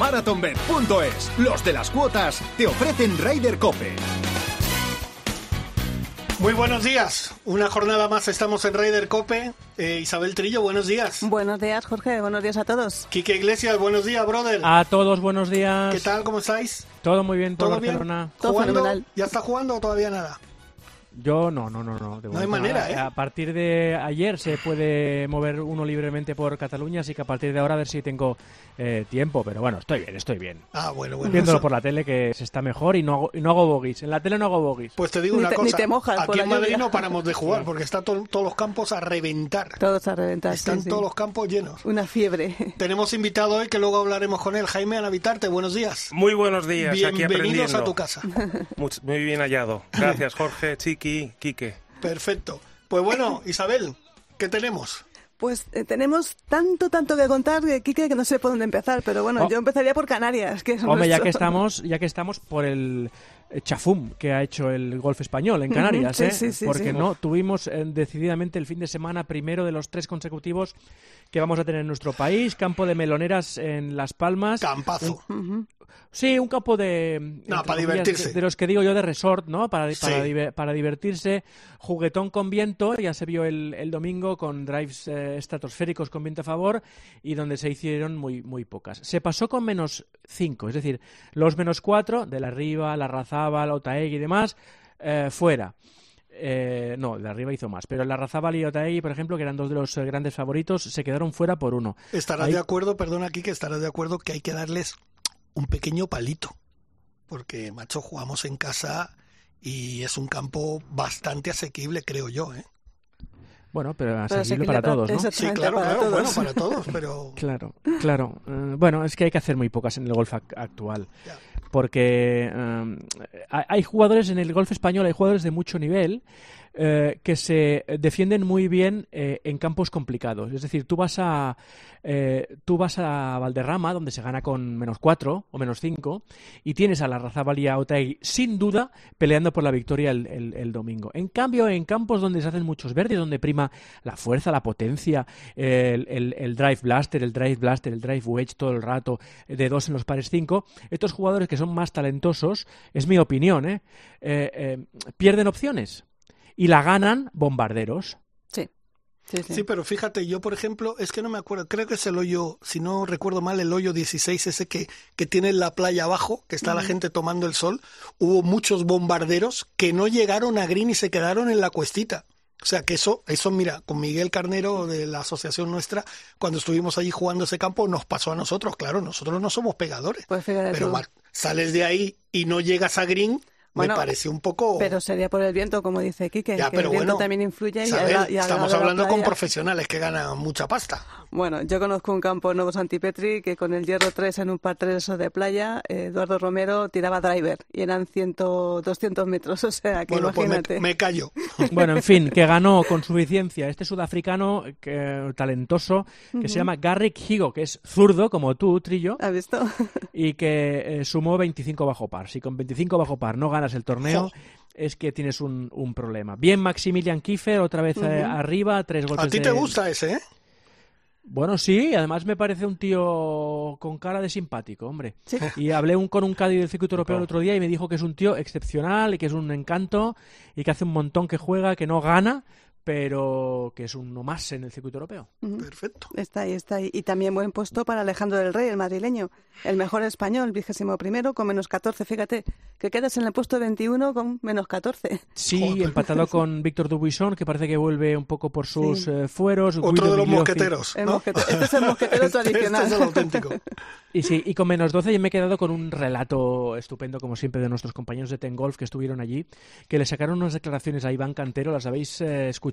MarathonBet.es, los de las cuotas, te ofrecen Rider Cope. Muy buenos días. Una jornada más estamos en Raider Cope. Eh, Isabel Trillo, buenos días. Buenos días, Jorge. Buenos días a todos. Quique Iglesias, buenos días, brother. A todos, buenos días. ¿Qué tal? ¿Cómo estáis? Todo muy bien, por ¿Todo bien? Barcelona. Todo. ¿Ya está jugando o todavía nada? Yo no, no, no, no. de No hay manera. ¿eh? A partir de ayer se puede mover uno libremente por Cataluña, así que a partir de ahora a ver si tengo eh, tiempo. Pero bueno, estoy bien, estoy bien. Ah, bueno, bueno. Viéndolo eso- por la tele que se está mejor y no hago, y no hago bogies. En la tele no hago bogies. Pues te digo Ni una te- cosa. ni te mojas Aquí en Madrid no paramos de jugar porque están to- todos los campos a reventar. Todos a reventar. sí, Están sí. todos los campos llenos. Una fiebre. Tenemos invitado hoy que luego hablaremos con él, Jaime Anavitarte. Buenos días. Muy buenos días, aquí Bienvenidos aprendiendo. a tu casa. Much- muy bien hallado. Gracias, Jorge, Quique. Perfecto. Pues bueno, Isabel, ¿qué tenemos? Pues eh, tenemos tanto, tanto que contar, eh, Quique, que no sé por dónde empezar. Pero bueno, Oh. yo empezaría por Canarias, que es Hombre, ya que estamos, ya que estamos por el eh, chafum que ha hecho el golf español en Canarias, sí, ¿eh? sí, sí, porque sí. no tuvimos eh, decididamente el fin de semana primero de los tres consecutivos que vamos a tener en nuestro país, campo de meloneras en Las Palmas, Campazo. Sí, un campo de... entre para divertirse. De, de los que digo yo de resort, ¿no? Para, para, diver- para divertirse. Juguetón con viento, ya se vio el, el domingo con drives eh, estratosféricos con viento a favor y donde se hicieron muy, muy pocas. Se pasó con menos 5, es decir, los menos 4 de la Riva, la Razaba, la Otaegui y demás, eh, fuera. Eh, no, la Riva hizo más, pero la Razabal y Otaegui, por ejemplo, que eran dos de los eh, grandes favoritos, se quedaron fuera por uno. Estarás Ahí- de acuerdo, perdona aquí, que estarás de acuerdo que hay que darles un pequeño palito. Porque, macho, jugamos en casa y es un campo bastante asequible, creo yo. ¿eh? Bueno, pero Pero asequible para para- todos, Sí, claro, para claro, todos. bueno, para todos, pero... Claro, claro. Eh, bueno, es que hay que hacer muy pocas en el golf ac- actual. Ya. Porque eh, hay hay jugadores en el golf español, hay jugadores de mucho nivel eh, que se defienden muy bien eh, en campos complicados. Es decir, tú vas a eh, tú vas a Valderrama, donde se gana con menos 4 o menos 5, y tienes a la Razabal y a Otay sin duda peleando por la victoria el, domingo. En cambio, en campos donde se hacen muchos verdes, donde prima la fuerza, la potencia, el, drive blaster, el drive blaster, el drive wedge todo el rato, eh, de dos en los pares 5, estos jugadores que son más talentosos, es mi opinión, eh, pierden opciones y la ganan bombarderos. Sí. Sí, sí. Sí, pero fíjate, yo por ejemplo, es que no me acuerdo, creo que es el hoyo, si no recuerdo mal, el hoyo 16, ese que, que tiene la playa abajo, que está la gente tomando el sol, hubo muchos bombarderos que no llegaron a green y se quedaron en la cuestita. O sea que eso, eso mira, con Miguel Carnero de la asociación nuestra, cuando estuvimos allí jugando ese campo, nos pasó a nosotros, claro, nosotros no somos pegadores. Pues fíjate pero. Mar, sales de ahí y no llegas a green, Bueno, me parece un poco... Pero sería por el viento, como dice Quique, Ya, que pero el viento bueno, también influye. y al- y estamos hablando con profesionales que ganan mucha pasta. Bueno, yo conozco un campo nuevo Santipetri que con el hierro 3 en un par 3 de playa, eh, Eduardo Romero tiraba driver y eran 100, 200 metros, o sea que Bueno, pues imagínate. me, me callo. Bueno, en fin, que ganó con suficiencia este sudafricano que, talentoso que se llama Garrick Higo, que es zurdo como tú, Trillo, ¿Has visto? y que eh, sumó 25 bajo par. Si con 25 bajo par no ganas el torneo, es que tienes un, un problema. Bien Maximilian Kiefer, otra vez eh, arriba, tres golpes A ti de- te gusta ese, ¿eh? Bueno, sí, además me parece un tío con cara de simpático, hombre. Sí. Y hablé un- con un Cádiz del circuito europeo el otro día y me dijo que es un tío excepcional y que es un encanto y que hace un montón que juega, que no gana, pero que es uno más en el circuito europeo. Perfecto. Está ahí, está ahí. Y también buen puesto para Alejandro del Rey, el madrileño. El mejor español, vigésimo primero, con menos 14. Fíjate, que quedas en el puesto 21 con menos 14. Sí, Joder. empatado con Víctor Dubuisson, que parece que vuelve un poco por sus Sí. eh, fueros. Otro Guido de los Migliofi- mosqueteros. ¿no? mosquete- este es el mosquetero Este- tradicional. Este es el auténtico. Y sí, y con menos 12 yo me he quedado con un relato estupendo, como siempre, de nuestros compañeros de Ten Golf que estuvieron allí, que le sacaron unas declaraciones a Iván Cantero, ¿las habéis eh, escuchado?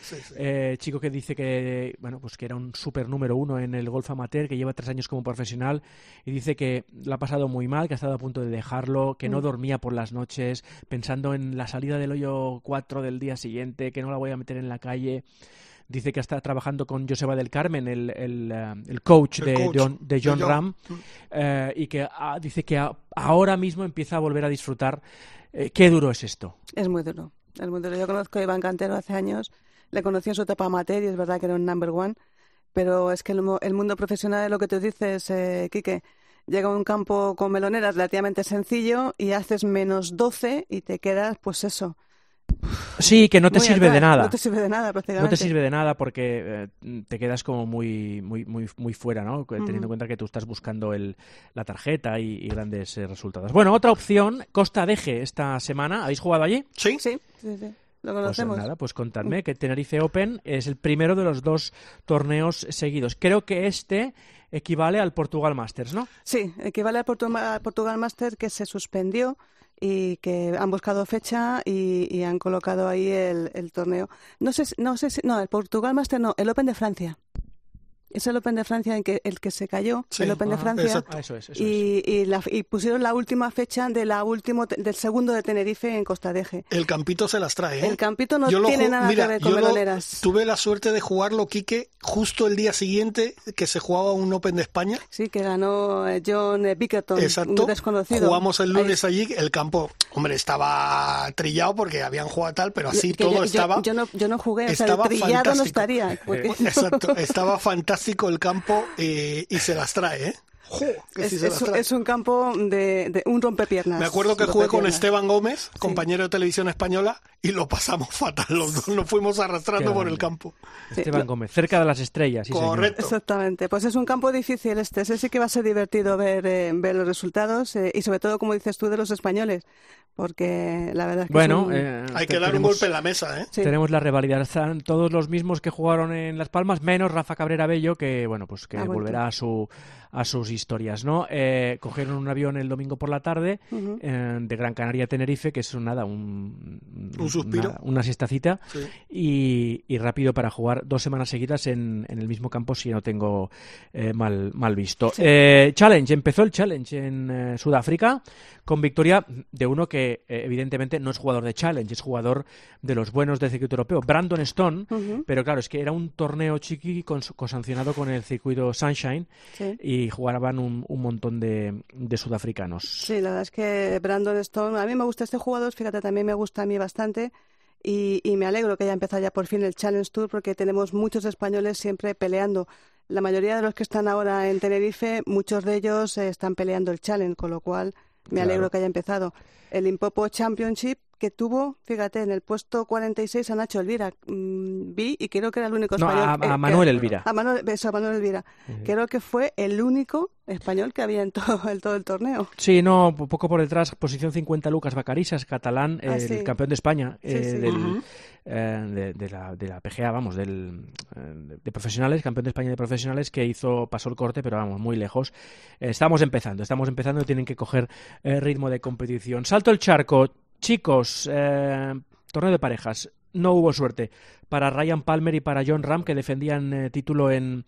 Sí, sí, sí. Eh, chico que dice que, bueno, pues que era un super número uno en el golf amateur, que lleva tres años como profesional, y dice que la ha pasado muy mal, que ha estado a punto de dejarlo, que no dormía por las noches, pensando en la salida del hoyo 4 del día siguiente, que no la voy a meter en la calle. Dice que está trabajando con Joseba del Carmen, el, el, eh, el coach, El de, coach John, de de John. Ram eh, y que ah, dice que a- ahora mismo empieza a volver a disfrutar. Eh, qué duro es esto. Es muy duro. Es muy duro. Yo conozco a Iván Cantero hace años. Le conocí en su etapa amateur y es verdad que era un number one. Pero es que el, el mundo profesional es lo que tú dices, eh, Quique. Llega a un campo con meloneras relativamente sencillo y haces menos 12 y te quedas, pues eso. Sí, que no te muy sirve atrás. de nada. No te sirve de nada, prácticamente. No te sirve de nada porque eh, te quedas como muy, muy, muy, muy fuera, ¿no? Teniendo en cuenta que tú estás buscando el, la tarjeta y, y grandes eh, resultados. Bueno, otra opción, Costa Deje esta semana. ¿Habéis jugado allí? Sí, Sí, sí, sí. Lo Pues conocemos. nada, pues contadme que Tenerife Open es el primero de los dos torneos seguidos. Creo que este equivale al Portugal Masters, ¿no? Sí, equivale al Portu- al Portugal Master que se suspendió y que han buscado fecha y, han colocado ahí el, el torneo. No sé, no sé si, no, el Portugal Master no, el Open de Francia. Es el Open de Francia en que el que se cayó, Sí, el Open de ajá, Francia. exacto. Ah, eso es, eso es. Y, y, la- y pusieron la última fecha de la último, del segundo de Tenerife en Costa Deje. el campito se las trae. ¿eh? El campito no Yo tiene nada mira, que ver con yo lo- meloneras. tuve la suerte de jugarlo, Quique, justo el día siguiente que se jugaba un Open de España. Sí, que ganó eh, John eh, Bickerton, Exacto. un desconocido. Jugamos el Ahí lunes allí. El campo, hombre, estaba trillado porque habían jugado tal, pero así Yo- todo yo, estaba. Yo, no, yo no jugué, o sea, el estaba trillado no estaría. porque- Exacto, estaba fantástico el campo eh, y se las trae, ¿eh? Es, un- es un campo de, de un rompepiernas. Me acuerdo que un jugué con. Esteban Gómez, compañero de televisión española, y lo pasamos fatal. Los dos nos fuimos arrastrando por el campo. Sí, Esteban Gómez, cerca de las estrellas. sí, señor. Correcto. Exactamente, pues es un campo difícil este, ese sí que va a ser divertido ver, eh, ver los resultados eh, y sobre todo, como dices tú, de los españoles, porque la verdad es que Bueno, un- eh, Hay que dar un tenemos- golpe en la mesa, ¿eh? Sí. Tenemos la rivalidad. Están todos los mismos que jugaron en Las Palmas, menos Rafa Cabrera Bello, que bueno, pues que volverá a su a sus historias, ¿no? Eh, cogieron un avión el domingo por la tarde eh, de Gran Canaria a Tenerife, que es nada, un, Un suspiro. Una, una siestacita Sí. y, y rápido para jugar dos semanas seguidas en, en el mismo campo si no tengo eh, mal, mal visto. Eh, challenge, empezó el challenge en eh, Sudáfrica con victoria de uno que evidentemente no es jugador de challenge, es jugador de los buenos del circuito europeo, Brandon Stone, pero claro, es que era un torneo chiqui con, sancionado con el circuito Sunshine Sí. y jugaban un, un montón de, de sudafricanos. Sí, la verdad es que Brandon Stone, a mí me gusta este jugador, fíjate, también me gusta a mí bastante y, y me alegro que haya empezado ya por fin el Challenge Tour porque tenemos muchos españoles siempre peleando. La mayoría de los que están ahora en Tenerife, muchos de ellos eh, están peleando el Challenge, con lo cual me Claro. alegro que haya empezado. El Impopo Championship que tuvo, fíjate, en el puesto 46 a Nacho Elvira. Mm, vi y creo que era el único No, español. a, eh, a que- Manuel Elvira. a Manuel, eso, a Manuel Elvira. Creo que fue el único español que había en todo el, todo el torneo. Sí, no, poco por detrás, posición 50 Lucas Bacarisas, catalán, Ah, el sí. campeón de España Sí, eh, sí. del, Ujú. eh, de, de la, de la PGA, vamos, del, eh, de, profesionales, campeón de España de profesionales que hizo, pasó el corte, pero vamos, muy lejos. Eh, estamos empezando, estamos empezando tienen que coger eh, ritmo de competición. Salto el charco, chicos, eh, torneo de parejas. No hubo suerte para Ryan Palmer y para John Ram, que defendían eh, título en,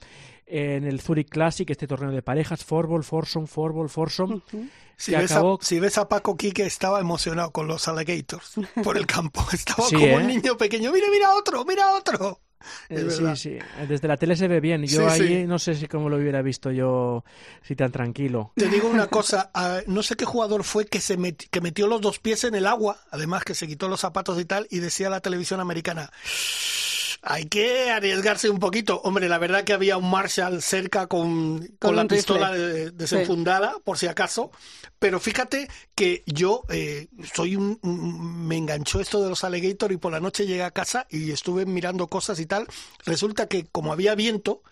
en el Zurich Classic, este torneo de parejas, Forbol, Forsom, Forbol, Forsom. Si que ves, acabó- a, si ves a Paco Quique, estaba emocionado con los alligators por el campo. Estaba Sí, como ¿eh? un niño pequeño. Mira, mira otro, mira otro. Eh, sí, sí. Desde la tele se ve bien. Yo Sí, ahí sí. no sé si cómo lo hubiera visto yo, si tan tranquilo. Te digo una cosa, no sé qué jugador fue que se que metió los dos pies en el agua, además que se quitó los zapatos y tal, y decía la televisión americana, hay que arriesgarse un poquito. Hombre, la verdad que había un Marshall cerca con, con, Con la pistola de- desenfundada, por si acaso. Pero fíjate que yo eh, soy un, un- me enganchó esto de los alligator y por la noche llegué a casa y estuve mirando cosas y tal. Resulta que como había viento,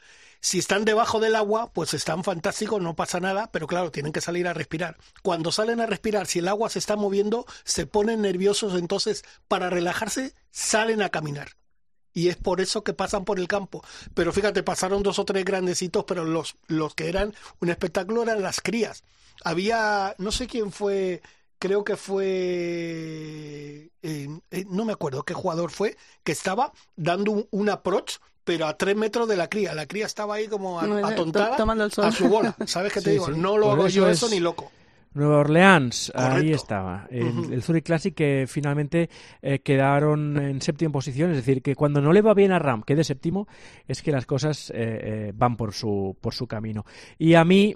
si están debajo del agua, pues están fantásticos, no pasa nada, pero claro, tienen que salir a respirar. Cuando salen a respirar, si el agua se está moviendo, se ponen nerviosos, entonces para relajarse salen a caminar. Y es por eso que pasan por el campo. Pero fíjate, pasaron dos o tres grandecitos, pero los, los que eran un espectáculo eran las crías. Había, no sé quién fue, creo que fue, eh, eh, no me acuerdo qué jugador fue, que estaba dando un, un approach pero a tres metros de la cría. La cría estaba ahí como Muy bien, atontada to- tomando el sol. a su bola. ¿Sabes qué te Sí, digo? sí. No lo Por hago yo eso eso es- ni loco. Nueva Orleans, ahí estaba. El, el Zurich Classic que finalmente eh, quedaron en séptima posición. Es decir, que cuando no le va bien a Ram, quede séptimo, es que las cosas eh, eh, van por su, por su camino. Y a mí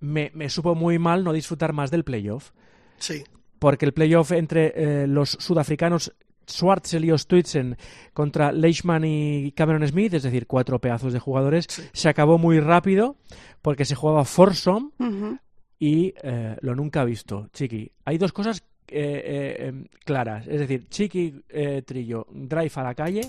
me, me supo muy mal no disfrutar más del playoff. Sí. porque el playoff entre los sudafricanos Schwartzel y Ostuitzen contra Leishman y Cameron Smith, es decir, cuatro pedazos de jugadores, Sí. se acabó muy rápido porque se jugaba foursome. Y eh, lo nunca visto, Chiqui. Hay dos cosas eh, eh, em, claras, es decir, Chiqui eh, Trillo drive a la calle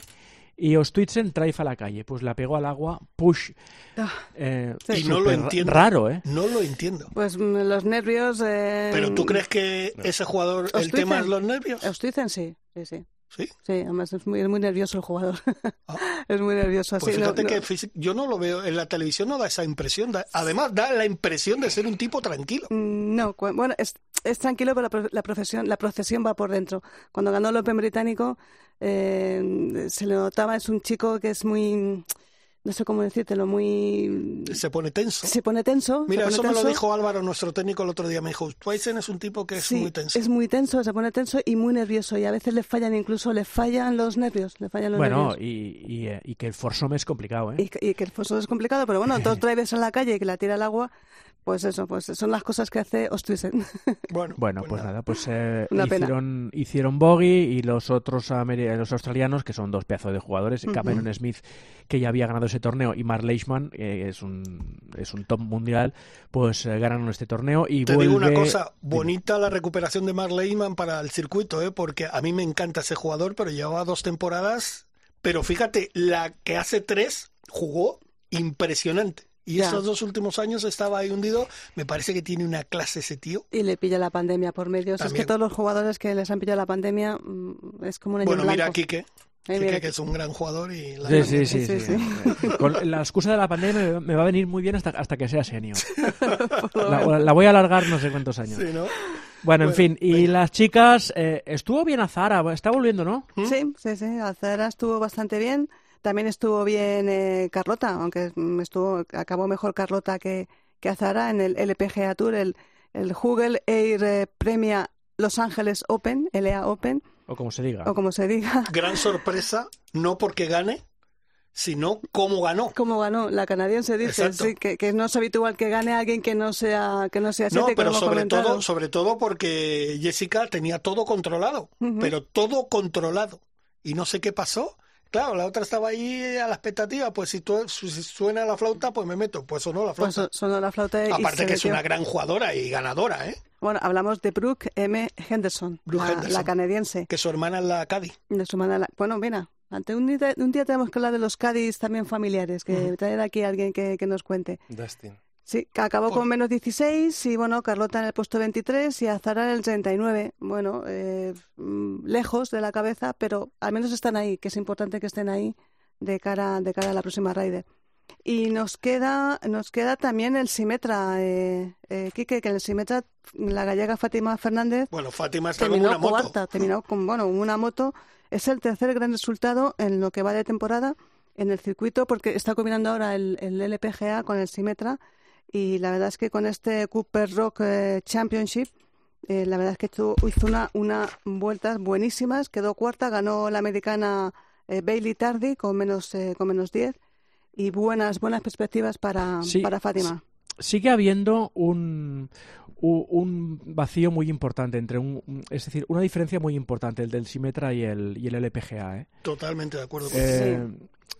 y Ostuitzen drive a la calle. Pues la pegó al agua, push. Ah, eh, Sí. Y no lo entiendo. Raro, ¿eh? No lo entiendo. Pues mm, los nervios. Eh, Pero tú crees que ese jugador, el tema es los nervios? Ostuizen sí, sí, sí. Sí. Sí, además es muy, es muy nervioso el jugador. Ah. es muy nervioso. Pues sí, no- fíjate no- que físi- yo no lo veo en la televisión, no da esa impresión. da- además, da la impresión de ser un tipo tranquilo. Mm, No, bueno, es, es tranquilo, pero la, la profesión, la procesión va por dentro. Cuando ganó el Open británico, eh, se le notaba, es un chico que es muy, no sé cómo decírtelo, muy... Se pone tenso. Se pone tenso. Mira, pone eso me lo dijo Álvaro, nuestro técnico, el otro día. Me dijo, Twysen es un tipo que es Sí, muy tenso. es muy tenso, se pone tenso y muy nervioso. Y a veces le fallan, incluso le fallan los nervios. Le fallan los Bueno, nervios. y, y, eh, y que el foursome es complicado, ¿eh? Y, que- y que el foso es complicado, pero bueno, dos drives en la calle y que la tira al agua, pues eso, pues son las cosas que hace Ostruisen. Bueno, Bueno, pues nada, pues eh, Una pena. hicieron, bogey y los otros los australianos, que son dos pedazos de jugadores, Ujú. Cameron Smith, que ya había ganado ese torneo, y Mark Leishman, que es un, es un top mundial, pues eh, ganaron este torneo y Te vuelve... digo una cosa, bonita la recuperación de Mark Lehman para el circuito, ¿eh? porque a mí me encanta ese jugador, pero llevaba dos temporadas. Pero fíjate, la que hace tres jugó impresionante. Y Ya. esos dos últimos años estaba ahí hundido. Me parece que tiene una clase ese tío. Y le pilla la pandemia por medio. Si Es que También. todos los jugadores que les han pillado la pandemia mm, es como un año Bueno, en mira a. Quique, Eh, Quique, que es un gran jugador. y la Sí, sí, sí, Sí, sí. Con la excusa de la pandemia me- va a venir muy bien hasta, hasta que sea senior. La, la voy a alargar no sé cuántos años. Sí, ¿no? Bueno, en fin, y venga. las chicas, eh, estuvo bien a Zara, está volviendo, ¿no? Sí, sí, sí. Alzara estuvo bastante bien. También estuvo bien eh, Carlota, aunque mm, estuvo acabó mejor Carlota que, que Azara en el LPGA Tour, el, el Google Air eh, Premia Los Ángeles Open, LA Open, O como se diga. o como se diga. Gran sorpresa, no porque gane, sino cómo ganó. Como ganó la canadiense, dice, sí, que, que no es habitual que gane alguien que no sea que no sea No, pero como sobre comentaron. todo, sobre todo porque Jessica tenía todo controlado, pero todo controlado. Y no sé qué pasó. Claro, la otra estaba ahí a la expectativa, pues si, si suena la flauta, pues me meto. Pues sonó la Pues flauta. so- sonó la flauta y Aparte que es una gran jugadora y ganadora, ¿eh? Bueno, hablamos de Brooke M. Henderson, Brooke la, Henderson. la canadiense. Que su hermana es la Cadi. De su hermana, la- Bueno, mira, ante un día, un día tenemos que hablar de los Cádiz también familiares, que traer aquí a alguien que, que nos cuente. Dustin. Sí, que acabó Por- con menos 16 y bueno, Carlota en el puesto 23 y Azara en el 39. Bueno, eh, mm, lejos de la cabeza, pero al menos están ahí, que es importante que estén ahí de cara, de cara a la próxima Raider. Y nos queda, nos queda también el Simetra, eh, eh, Quique, que en el Simetra la gallega Fátima Fernández Bueno, Fátima está con terminó una moto. cuarta, terminó con bueno, una moto. Es el tercer gran resultado en lo que va de temporada en el circuito, porque está combinando ahora el, el LPGA con el Simetra. Y la verdad es que con este Cooper Rock eh, Championship, eh, la verdad es que hizo, una, una vueltas buenísimas. Quedó cuarta, ganó la americana eh, Bailey Tardy con menos, eh, con menos 10. Y buenas, buenas perspectivas para, Sí, para Fátima. sigue habiendo un, un vacío muy importante entre un, es decir, una diferencia muy importante el del Simetra y el, y el LPGA. ¿eh? Totalmente de acuerdo con Eh,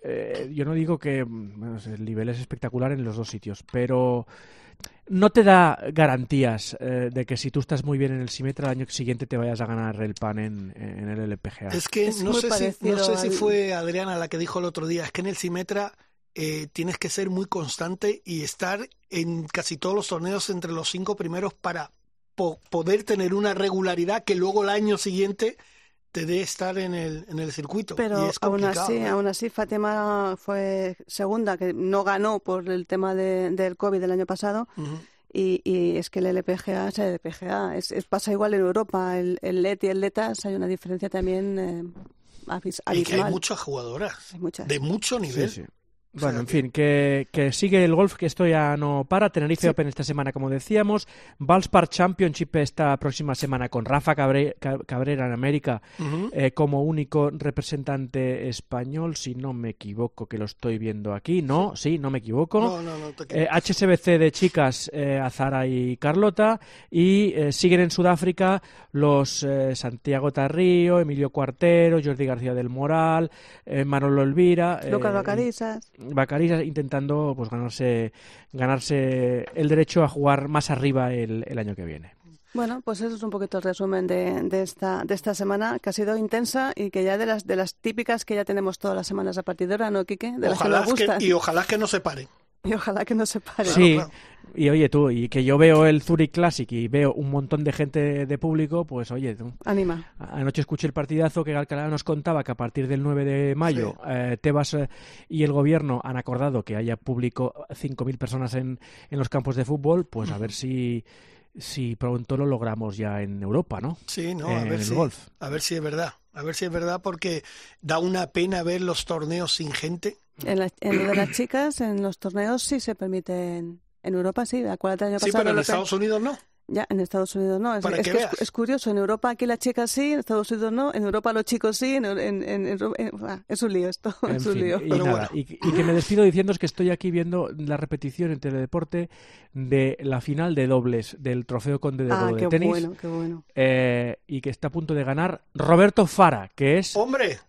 eh, yo no digo que bueno, el nivel es espectacular en los dos sitios, pero no te da garantías eh, de que si tú estás muy bien en el Simetra, el año siguiente te vayas a ganar el pan en, en el LPGA. Es que Es no sé, si, no sé si fue Adriana la que dijo el otro día, es que en el Simetra eh, tienes que ser muy constante y estar en casi todos los torneos entre los cinco primeros para po- poder tener una regularidad que luego el año siguiente te dé estar en el, en el circuito. Pero y es aún así, ¿eh? aún así, Fátima fue segunda, que no ganó por el tema de- del COVID del año pasado. Y, y es que el LPGA es el LPGA. Es, es- pasa igual en Europa. El, el LET y el LETAS hay una diferencia también eh, Y que hay muchas jugadoras Hay muchas. de mucho nivel. Sí, sí. Bueno, en fin, que, que sigue el golf, que esto ya no para. Tenerife Open esta semana, como decíamos. Valspar Championship esta próxima semana con Rafa Cabre- Ca- Cabrera en América eh, como único representante español, si no me equivoco, que lo estoy viendo aquí. No, sí, no me equivoco. No, no, no te Eh, HSBC de chicas, eh, Azara y Carlota. Y eh, siguen en Sudáfrica los eh, Santiago Tarrío, Emilio Cuartero, Jordi García del Moral, eh, Manolo Elvira. Lucas eh, Bacarizas. Bacarisas intentando pues ganarse ganarse el derecho a jugar más arriba el, el año que viene. Bueno, pues eso es un poquito el resumen de, de esta, de esta semana, que ha sido intensa y que ya de las, de las típicas que ya tenemos todas las semanas a partir de ahora, ¿no, Quique? De las que nos que- gustan. y ojalá que no se pare. Y ojalá que no se pare. sí, claro. y oye tú, y que yo veo el Zurich Classic y veo un montón de gente de público, pues oye tú. Anima. Anoche escuché el partidazo que Alcalá nos contaba que a partir del 9 de mayo eh, Tebas eh, y el gobierno han acordado que haya público 5.000 personas en, en los campos de fútbol, pues a ver si, si pronto lo logramos ya en Europa, ¿no? Sí, no, a ver el si, golf. a ver si es verdad. A ver si es verdad porque da una pena ver los torneos sin gente. En, la- en lo de las chicas, en los torneos sí se permiten. En Europa sí, acuérdate el año Sí, pasado. pero en Estados Unidos no. Ya, en Estados Unidos no. Es, que es, curioso. En Europa aquí las chicas sí, en Estados Unidos no. En Europa los chicos sí. En, en, en- en- en- ah, es un lío esto. En es un fin, lío. y, Pero nada, bueno. y, y que me despido diciendo que estoy aquí viendo la repetición en Teledeporte de la final de dobles del Trofeo Conde de Ah, de qué tenis bueno, qué bueno. eh, y que está a punto de ganar Roberto Fara, que es Hombre,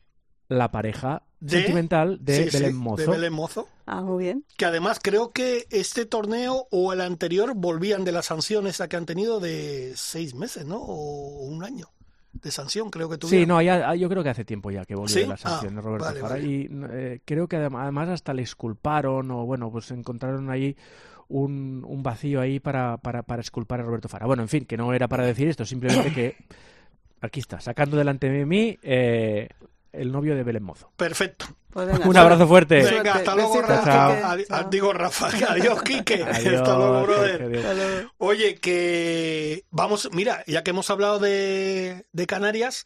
la pareja De- sentimental de sí, sí, Belén Mozo. de Belén Mozo. Ah, muy bien. Que además creo que este torneo o el anterior volvían de la sanción esa que han tenido de seis meses, ¿no? O un año de sanción, creo que tuvieron. Sí, no, ya- yo creo que hace tiempo ya que volvió ¿Sí? de la sanción Ah, de Roberto vale, Fara vale. y eh, creo que adem- además hasta le exculparon o bueno, pues encontraron ahí un, un vacío ahí para, para, para exculpar a Roberto Fara. Bueno, en fin, que no era para decir esto, simplemente que aquí está, sacando delante de mí eh, el novio de Belén Mozo. Perfecto. Pues venga, Un abrazo fuerte. Suerte. Venga, hasta luego, Rafa. Digo, Rafa. Adiós, Quique. Adiós, hasta luego, brother. Adiós. Hasta luego. Oye, que vamos, mira, ya que hemos hablado de, de Canarias,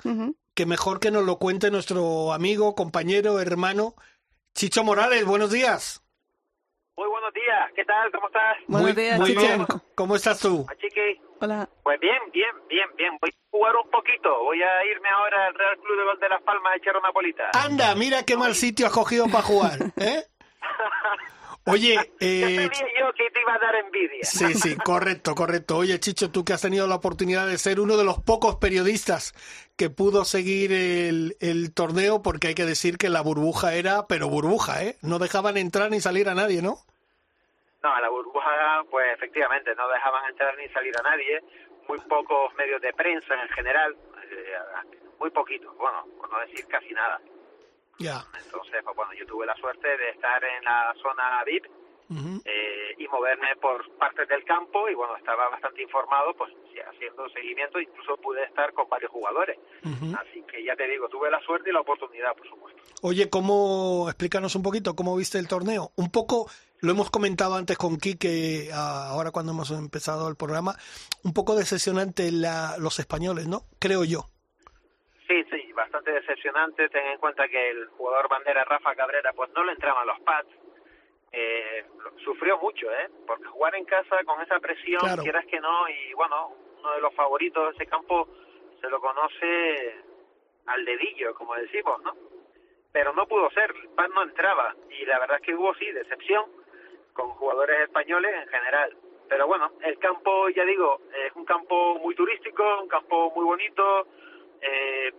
que mejor que nos lo cuente nuestro amigo, compañero, hermano, Chicho Morales. Buenos días. Muy buenos días, ¿qué tal? ¿Cómo estás? Buenos muy, días, muy bien. ¿Cómo estás tú? Chiqui. Hola. Pues bien, bien, bien, bien. Voy a jugar un poquito. Voy a irme ahora al Real Club de Gol de Las Palmas a echar una polita. Anda, mira qué mal sitio has cogido para jugar, ¿eh? Oye, ya eh, sabía yo que te iba a dar envidia. Sí, sí, correcto, correcto. Oye, Chicho, tú que has tenido la oportunidad de ser uno de los pocos periodistas que pudo seguir el, el torneo, porque hay que decir que la burbuja era, pero burbuja, ¿eh? No dejaban entrar ni salir a nadie, ¿no? No, a la burbuja, pues efectivamente, no dejaban entrar ni salir a nadie. Muy pocos medios de prensa en general, eh, muy poquitos, bueno, por no decir casi nada. Ya. Entonces, pues bueno, yo tuve la suerte de estar en la zona VIP eh, y moverme por partes del campo y bueno, estaba bastante informado, pues haciendo seguimiento, incluso pude estar con varios jugadores. Así que ya te digo, tuve la suerte y la oportunidad, por supuesto. Oye, ¿cómo, explícanos un poquito, cómo viste el torneo? Un poco, lo hemos comentado antes con Quique, ah, ahora cuando hemos empezado el programa, un poco decepcionante la, los españoles, ¿no? Creo yo. Sí, sí, bastante decepcionante. Ten en cuenta que el jugador bandera Rafa Cabrera, pues no le entraban los pads. Eh, lo- sufrió mucho, ¿eh? Porque jugar en casa con esa presión, Claro. quieras que no, y bueno, uno de los favoritos de ese campo se lo conoce al dedillo, como decimos, ¿no? Pero no pudo ser, el pad no entraba. Y la verdad es que hubo, sí, decepción con jugadores españoles en general. Pero bueno, el campo, ya digo, es un campo muy turístico, un campo muy bonito, eh,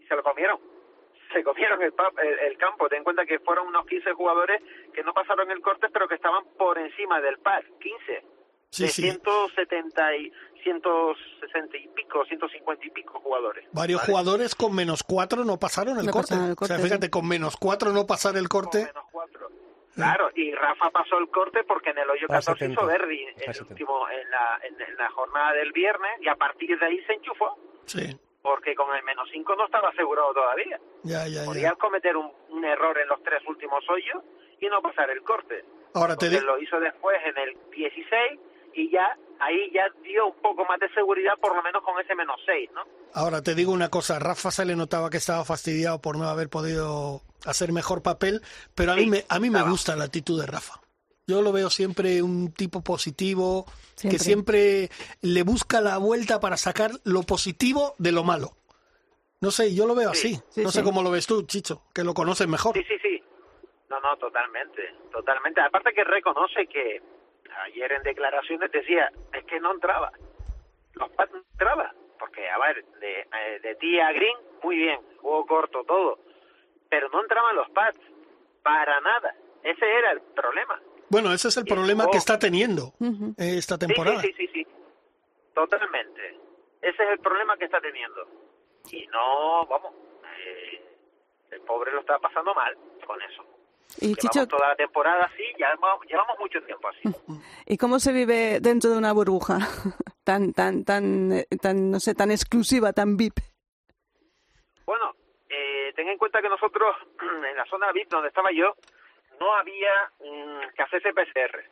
y se lo comieron. Se comieron el, pa- el, el campo. Ten en cuenta que fueron unos 15 jugadores que no pasaron el corte, pero que estaban por encima del par. 15. Sí, de sí. 170 y 160 y pico, 150 y pico jugadores. Varios ¿vale? jugadores con menos cuatro no pasaron el, No corte. pasaron el corte, O sea, fíjate, sí. con menos cuatro no pasar el Con corte. menos cuatro. Claro, y Rafa pasó el corte porque en el hoyo A 14 hizo 70. Verdi el 70. último, en, la, en, en la jornada del viernes y a partir de ahí se enchufó. Sí. porque con el menos 5 no estaba asegurado todavía. Ya, ya, ya. Podías cometer un, un error en los tres últimos hoyos y no pasar el corte. Ahora te digo. lo hizo después en el 16 y ya ahí ya dio un poco más de seguridad, por lo menos con ese menos 6, ¿no? Ahora te digo una cosa, Rafa se le notaba que estaba fastidiado por no haber podido hacer mejor papel, pero a mí me a mí me gusta la actitud de Rafa. Yo lo veo siempre un tipo positivo, que Siempre. le busca la vuelta para sacar lo positivo de lo malo. No sé, yo lo veo Sí, así. sí, no sé cómo lo ves tú, Chicho, que lo conoces mejor. Sí, sí, sí. No, no, totalmente, totalmente. Aparte que reconoce que ayer en declaraciones decía, es que no entraba. Los pads no entraba. Porque, a ver, de, eh, de tía green, muy bien, juego corto, todo. Pero no entraban los pads. Para nada. Ese era el problema. Bueno, ese es el Y problema jugó. que está teniendo eh, esta Sí, temporada. Sí, sí, sí, sí. Totalmente. Ese es el problema que está teniendo. Y no, vamos, eh, el pobre lo está pasando mal con eso. Y Llevamos Chicho, toda la temporada así, llevamos, llevamos mucho tiempo así. ¿y cómo se vive dentro de una burbuja tan, tan, tan, eh, tan, no sé, tan exclusiva, tan VIP? Bueno, eh, ten en cuenta que nosotros, en la zona VIP donde estaba yo, no había mm, que hacerse PCR,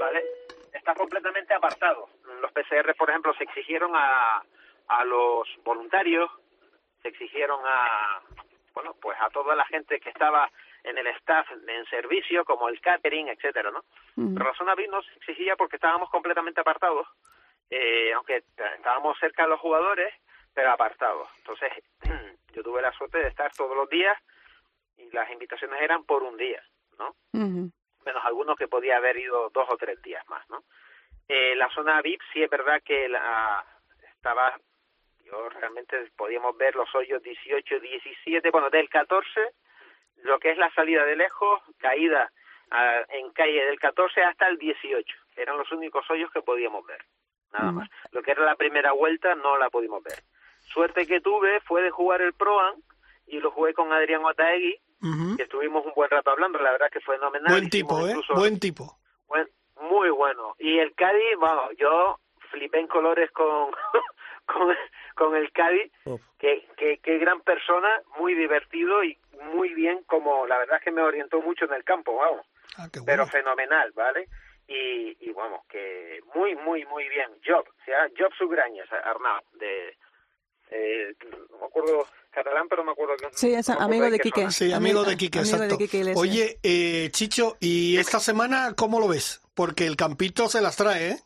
¿vale? Está completamente apartado. Los PCR, por ejemplo, se exigieron a, a los voluntarios, se exigieron a, bueno, pues a toda la gente que estaba en el staff en servicio, como el catering, etcétera, ¿no? Pero la zona VIP no se exigía porque estábamos completamente apartados, eh, aunque estábamos cerca de los jugadores, pero apartados. Entonces, yo tuve la suerte de estar todos los días y las invitaciones eran por un día, ¿no? Menos algunos que podía haber ido dos o tres días más, ¿no? Eh, la zona VIP sí es verdad que la, estaba, yo realmente podíamos ver los hoyos 18, 17, bueno, del 14, lo que es la salida de lejos, caída en calle del 14 hasta el 18. Eran los únicos hoyos que podíamos ver, nada más. Lo que era la primera vuelta no la pudimos ver. Suerte que tuve fue de jugar el Pro-Am y lo jugué con Adrián Otaegui, que estuvimos un buen rato hablando, la verdad que fue fenomenal. Buen Hicimos tipo, ¿eh? Buen tipo. buen- muy bueno. Y el Cádiz, bueno, yo flipé en colores con, con, con el Cádiz, que, que, que gran persona, muy divertido y muy bien, como la verdad es que me orientó mucho en el campo, vamos, Ah, qué pero fenomenal, ¿vale? Y, y vamos, que muy, muy, muy bien. Job, o sea, Job Sugrañas, Arnau, de, eh, no me acuerdo catalán, pero me acuerdo que... Sí, es no me acuerdo amigo de qué Quique. Sí, amigo de Quique, amigo de exacto. Quique. Oye, eh, Chicho, ¿y esta semana cómo lo ves? Porque el campito se las trae, ¿eh?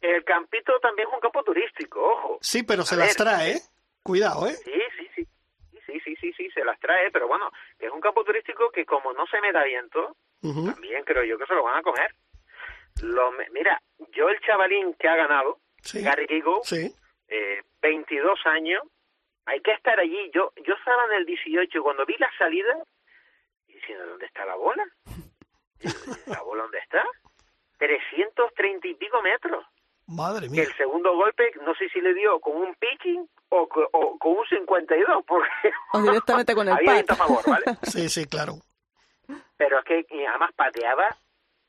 El campito también es un campo turístico, ojo. Sí, pero se A las ver, trae, ¿eh? Cuidado, ¿eh? Sí, se las trae, pero bueno, que es un campo turístico que como no se me da viento, Ujú. también creo yo que se lo van a comer. Lo, mira, yo el chavalín que ha ganado, Sí. Gary Gigo, Sí. eh, 22 años, hay que estar allí. Yo yo estaba en el 18 cuando vi la salida, y diciendo, ¿dónde está la bola? ¿La bola dónde está? 330 y pico metros. Madre Que mía. el segundo golpe, no sé si le dio con un pitching o, co- o con un 52, porque O directamente con el viento a favor, ¿vale? Sí, sí, claro. Pero es que y además pateaba.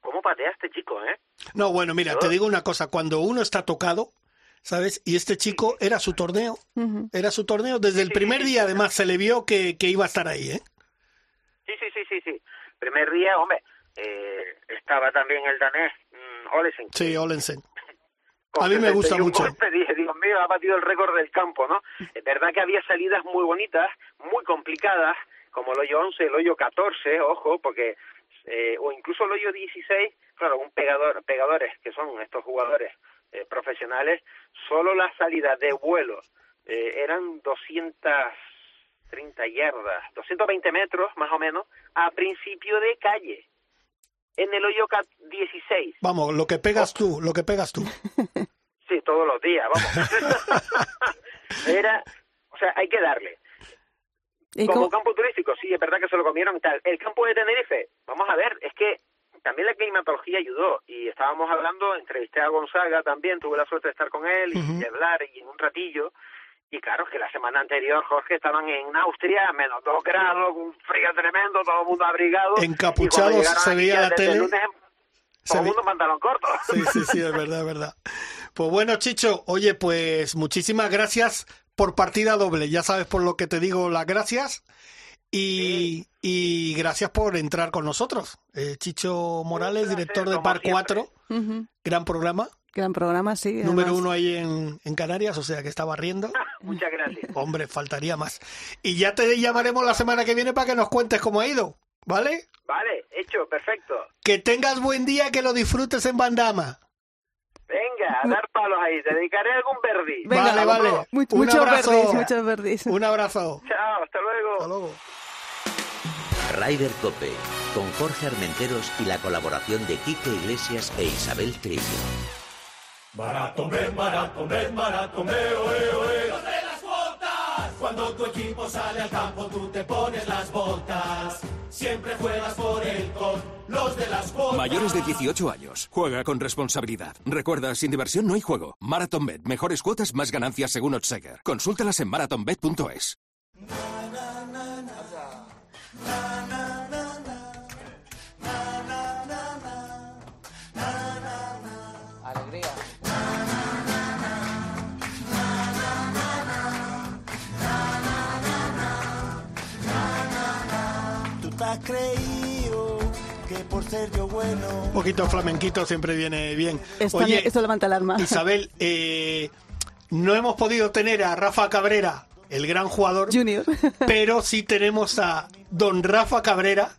¿Cómo patea este chico, eh? No, bueno, mira, te digo una cosa. Cuando uno está tocado, ¿sabes? Y este chico era su torneo. Era su torneo. Desde el primer día, además, se le vio que, que iba a estar ahí, ¿eh? Sí, sí, sí, sí, sí. Primer día, hombre, eh, estaba también el danés mm, Olesen. Sí, Olensen. Con a mí me gusta 71 mucho. dije, Dios mío, ha batido el récord del campo, ¿no? Es verdad que había salidas muy bonitas, muy complicadas, como el hoyo 11, el hoyo 14, ojo, porque, eh, o incluso el hoyo 16, claro, un pegador, pegadores, que son estos jugadores eh, profesionales, solo las salidas de vuelo eh, eran 230 yardas, 220 metros más o menos, a principio de calle, en el hoyo ca- 16. Vamos, lo que pegas tú, lo que pegas tú. Sí, todos los días, vamos. Era, o sea, hay que darle. ¿Y Como cómo- campo turístico, sí, es verdad que se lo comieron y tal. El campo de Tenerife, vamos a ver, es que también la climatología ayudó y estábamos hablando, entrevisté a Gonzaga también, tuve la suerte de estar con él y de hablar y en un ratillo. Y claro, es que la semana anterior, Jorge, estaban en Austria, menos dos grados, un frío tremendo, todo el mundo abrigado. Encapuchados, se veía la tele. lunes, todo el mundo pantalón corto. Sí, sí, sí, es verdad, es verdad. Pues bueno, Chicho, oye, pues muchísimas gracias por partida doble. Ya sabes por lo que te digo las gracias. Y, y gracias por entrar con nosotros. Eh, Chicho Morales, placer, director de Par siempre. 4, Ujú. gran programa, Gran programa, sí. número uno ahí en, en Canarias, o sea que está barriendo. Muchas gracias. Hombre, faltaría más. Y ya te llamaremos la semana que viene para que nos cuentes cómo ha ido, ¿vale? Vale, hecho, perfecto. Que tengas buen día, que lo disfrutes en Bandama. Venga, a dar palos ahí. Te dedicaré algún verdi. Venga, vale, vale. Mu- Un muchos abrazo. verdis, muchos verdis. Un abrazo. Chao, hasta luego. Hasta luego. Rider Cope, con Jorge Armenteros y la colaboración de Quique Iglesias e Isabel Trillo. Maratón, ven, maratón, ven, maratón, ve, oe, oe. ¡Los de las botas! Cuando tu equipo sale al campo, tú te pones las botas. Siempre juegas por él con los de las botas. Mayores de 18 años. Juega con responsabilidad. Recuerda, sin diversión no hay juego. MarathonBet. Mejores cuotas, más ganancias según Odseger. Consúltalas en marathonbet.es. has creído que por ser yo bueno. Un poquito flamenquito siempre viene bien. Esto, Oye, esto levanta el alma. Isabel, eh, no hemos podido tener a Rafa Cabrera, el gran jugador, Junior. pero sí tenemos a don Rafa Cabrera,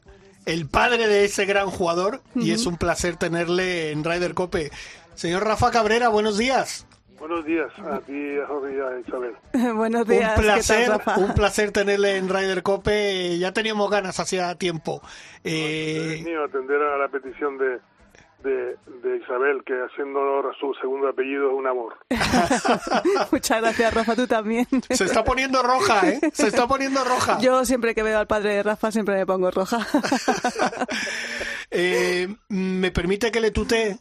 el padre de ese gran jugador, y es un placer tenerle en Ryder Cope. Señor Rafa Cabrera, buenos días. Buenos días a ti, a Jorge y a Isabel. Buenos días. un ¿qué tal, placer, Rafa? un placer tenerle en Ryder Cope. Ya teníamos ganas hacía tiempo. Eh, mío atender a la petición de, de, de Isabel, que haciendo honor a su segundo apellido es un amor. Muchas gracias, Rafa, tú también. se está poniendo roja, ¿eh? Se está poniendo roja. Yo siempre que veo al padre de Rafa siempre me pongo roja. Eh, ¿Me permite que le tutee?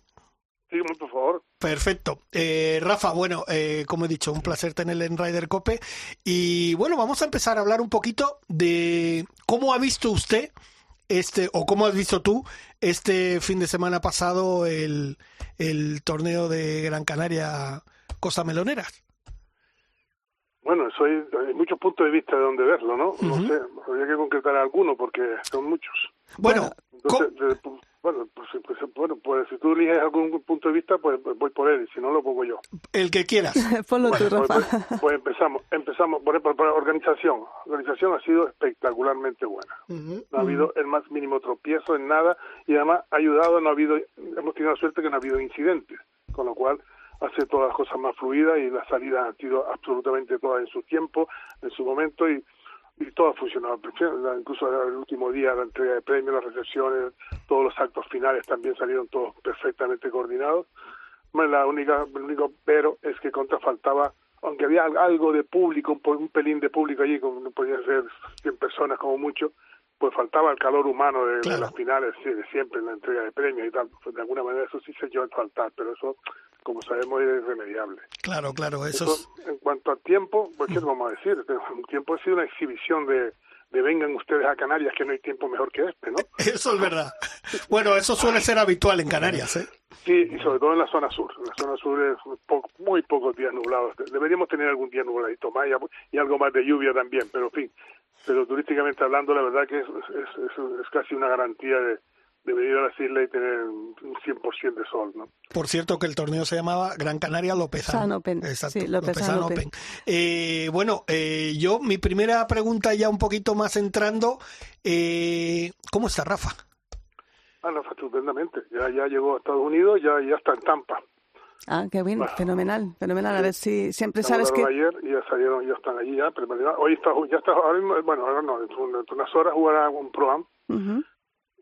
Sí, por favor. Perfecto. Eh, Rafa, bueno, eh, como he dicho, un placer tenerle en Ryder Cope. Y bueno, vamos a empezar a hablar un poquito de cómo ha visto usted este, o cómo has visto tú este fin de semana pasado el, el torneo de Gran Canaria Costa Meloneras. Bueno, eso hay, hay muchos puntos de vista de donde verlo, ¿no? No Ujú. sé, habría que concretar alguno porque son muchos. Bueno, Entonces, bueno, pues, pues, bueno, pues si tú eliges algún punto de vista, pues, pues voy por él, y si no lo pongo yo. el que quieras. Ponlo tú, Rafa. pues, empezamos, empezamos por, por, por organización. La organización ha sido espectacularmente buena. No ha habido el más mínimo tropiezo en nada y además ha ayudado, no ha habido, hemos tenido la suerte que no ha habido incidentes, con lo cual hace todas las cosas más fluidas y las salidas han sido absolutamente todas en su tiempo, en su momento y, y todo ha funcionado. Incluso el último día, la entrega de premios, las recepciones, todos los actos finales también salieron todos perfectamente coordinados. Bueno, la única, el único pero es que contra faltaba, aunque había algo de público, un, pelín de público allí, como podían ser 100 personas como mucho, pues faltaba el calor humano de, las finales, sí, de siempre en la entrega de premios y tal. Pues de alguna manera eso sí se echó a faltar, pero eso, como sabemos, es irremediable. Claro, claro, eso Eso, es... en cuanto al tiempo, pues qué vamos a decir, un tiempo ha sido una exhibición de, de vengan ustedes a Canarias, que no hay tiempo mejor que este, ¿no? Eso es verdad. Bueno, eso suele ser habitual en Canarias, ¿eh? Sí, y sobre todo en la zona sur. En la zona sur es po- muy pocos días nublados. Deberíamos tener algún día nubladito más y, y algo más de lluvia también, pero en fin. Pero turísticamente hablando, la verdad que es, es, es- es casi una garantía de, de venir a las islas y tener un 100% de sol, ¿no? Por cierto, que el torneo se llamaba Gran Canaria Lopezán. San Open. Exacto, Sí, Lopezán Lopezán Open. Eh, bueno, eh, yo, mi primera pregunta ya un poquito más entrando, eh, ¿cómo está Rafa? Ah, no, estupendamente. Ya, ya llegó a Estados Unidos, ya, ya está en Tampa. Ah, qué bien, Bueno. fenomenal, fenomenal. A ver si siempre sabes que... ayer y ya salieron, ya están allí ya. preparados. Hoy está, ya está, ahora mismo, bueno, ahora no, dentro de unas horas jugará un Pro-Am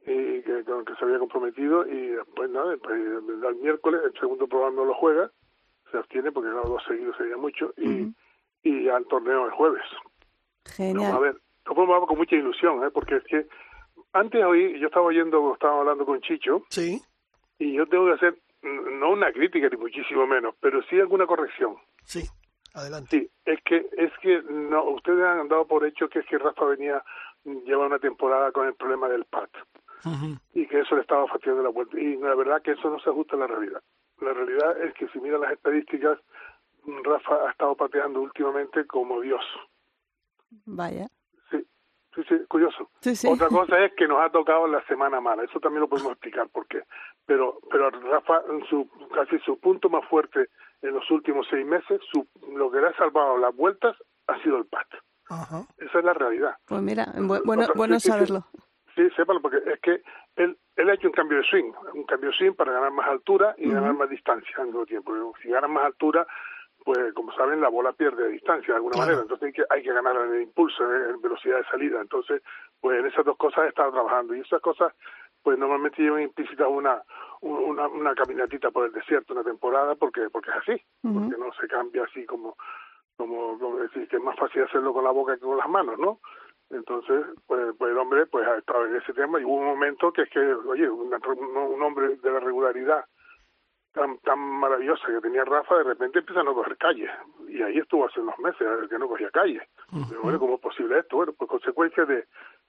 y que, con el que se había comprometido y después nada, después, el miércoles el segundo programa no lo juega, se abstiene porque claro, dos seguidos sería mucho y, Ujú. y ya el torneo el jueves. Vamos a Genial. ver, nosotros vamos con mucha ilusión, ¿eh? porque es que antes hoy yo estaba oyendo, estaba hablando con Chicho Sí, y yo tengo que hacer no una crítica ni muchísimo menos, pero sí alguna corrección. sí, adelante. Sí, es que es que no, ustedes han dado por hecho que es que Rafa venía mm, lleva una temporada con el problema del PAT y que eso le estaba fastidiando la vuelta. Y la verdad que eso no se ajusta a la realidad. La realidad realidad es que si mira las estadísticas, Rafa ha estado pateando últimamente como Dios. Vaya. Sí, sí, curioso. Sí, sí. Otra cosa es que nos ha tocado la semana mala, eso también lo podemos explicar por qué. Pero, pero Rafa, en su, casi su punto más fuerte en los últimos seis meses, su, lo que le ha salvado las vueltas ha sido el pat. Ajá. Esa es la realidad. Pues mira, bu- bueno, Otra- bueno sí, sí, sí. saberlo. Sí, sépalo, porque es que él, él ha hecho un cambio de swing, un cambio de swing para ganar más altura y ganar más distancia al mismo tiempo. Si gana más altura, pues como saben, la bola pierde distancia de alguna Claro. manera, entonces hay que, hay que ganar en el impulso, en velocidad de salida. Entonces, pues en esas dos cosas he estado trabajando y esas cosas, pues normalmente llevan implícita una, una, una caminatita por el desierto, una temporada, porque porque es así, porque no se cambia así como, como, como decir, que es más fácil hacerlo con la boca que con las manos, ¿no? Entonces, pues, pues el hombre pues ha estado en ese tema y hubo un momento que es que, oye, una- un, un hombre de la regularidad tan tan maravillosa que tenía Rafa, de repente empieza a no coger calle. Y ahí estuvo hace unos meses, que no cogía calle. Pero bueno, ¿cómo es posible esto? Bueno, pues consecuencia de,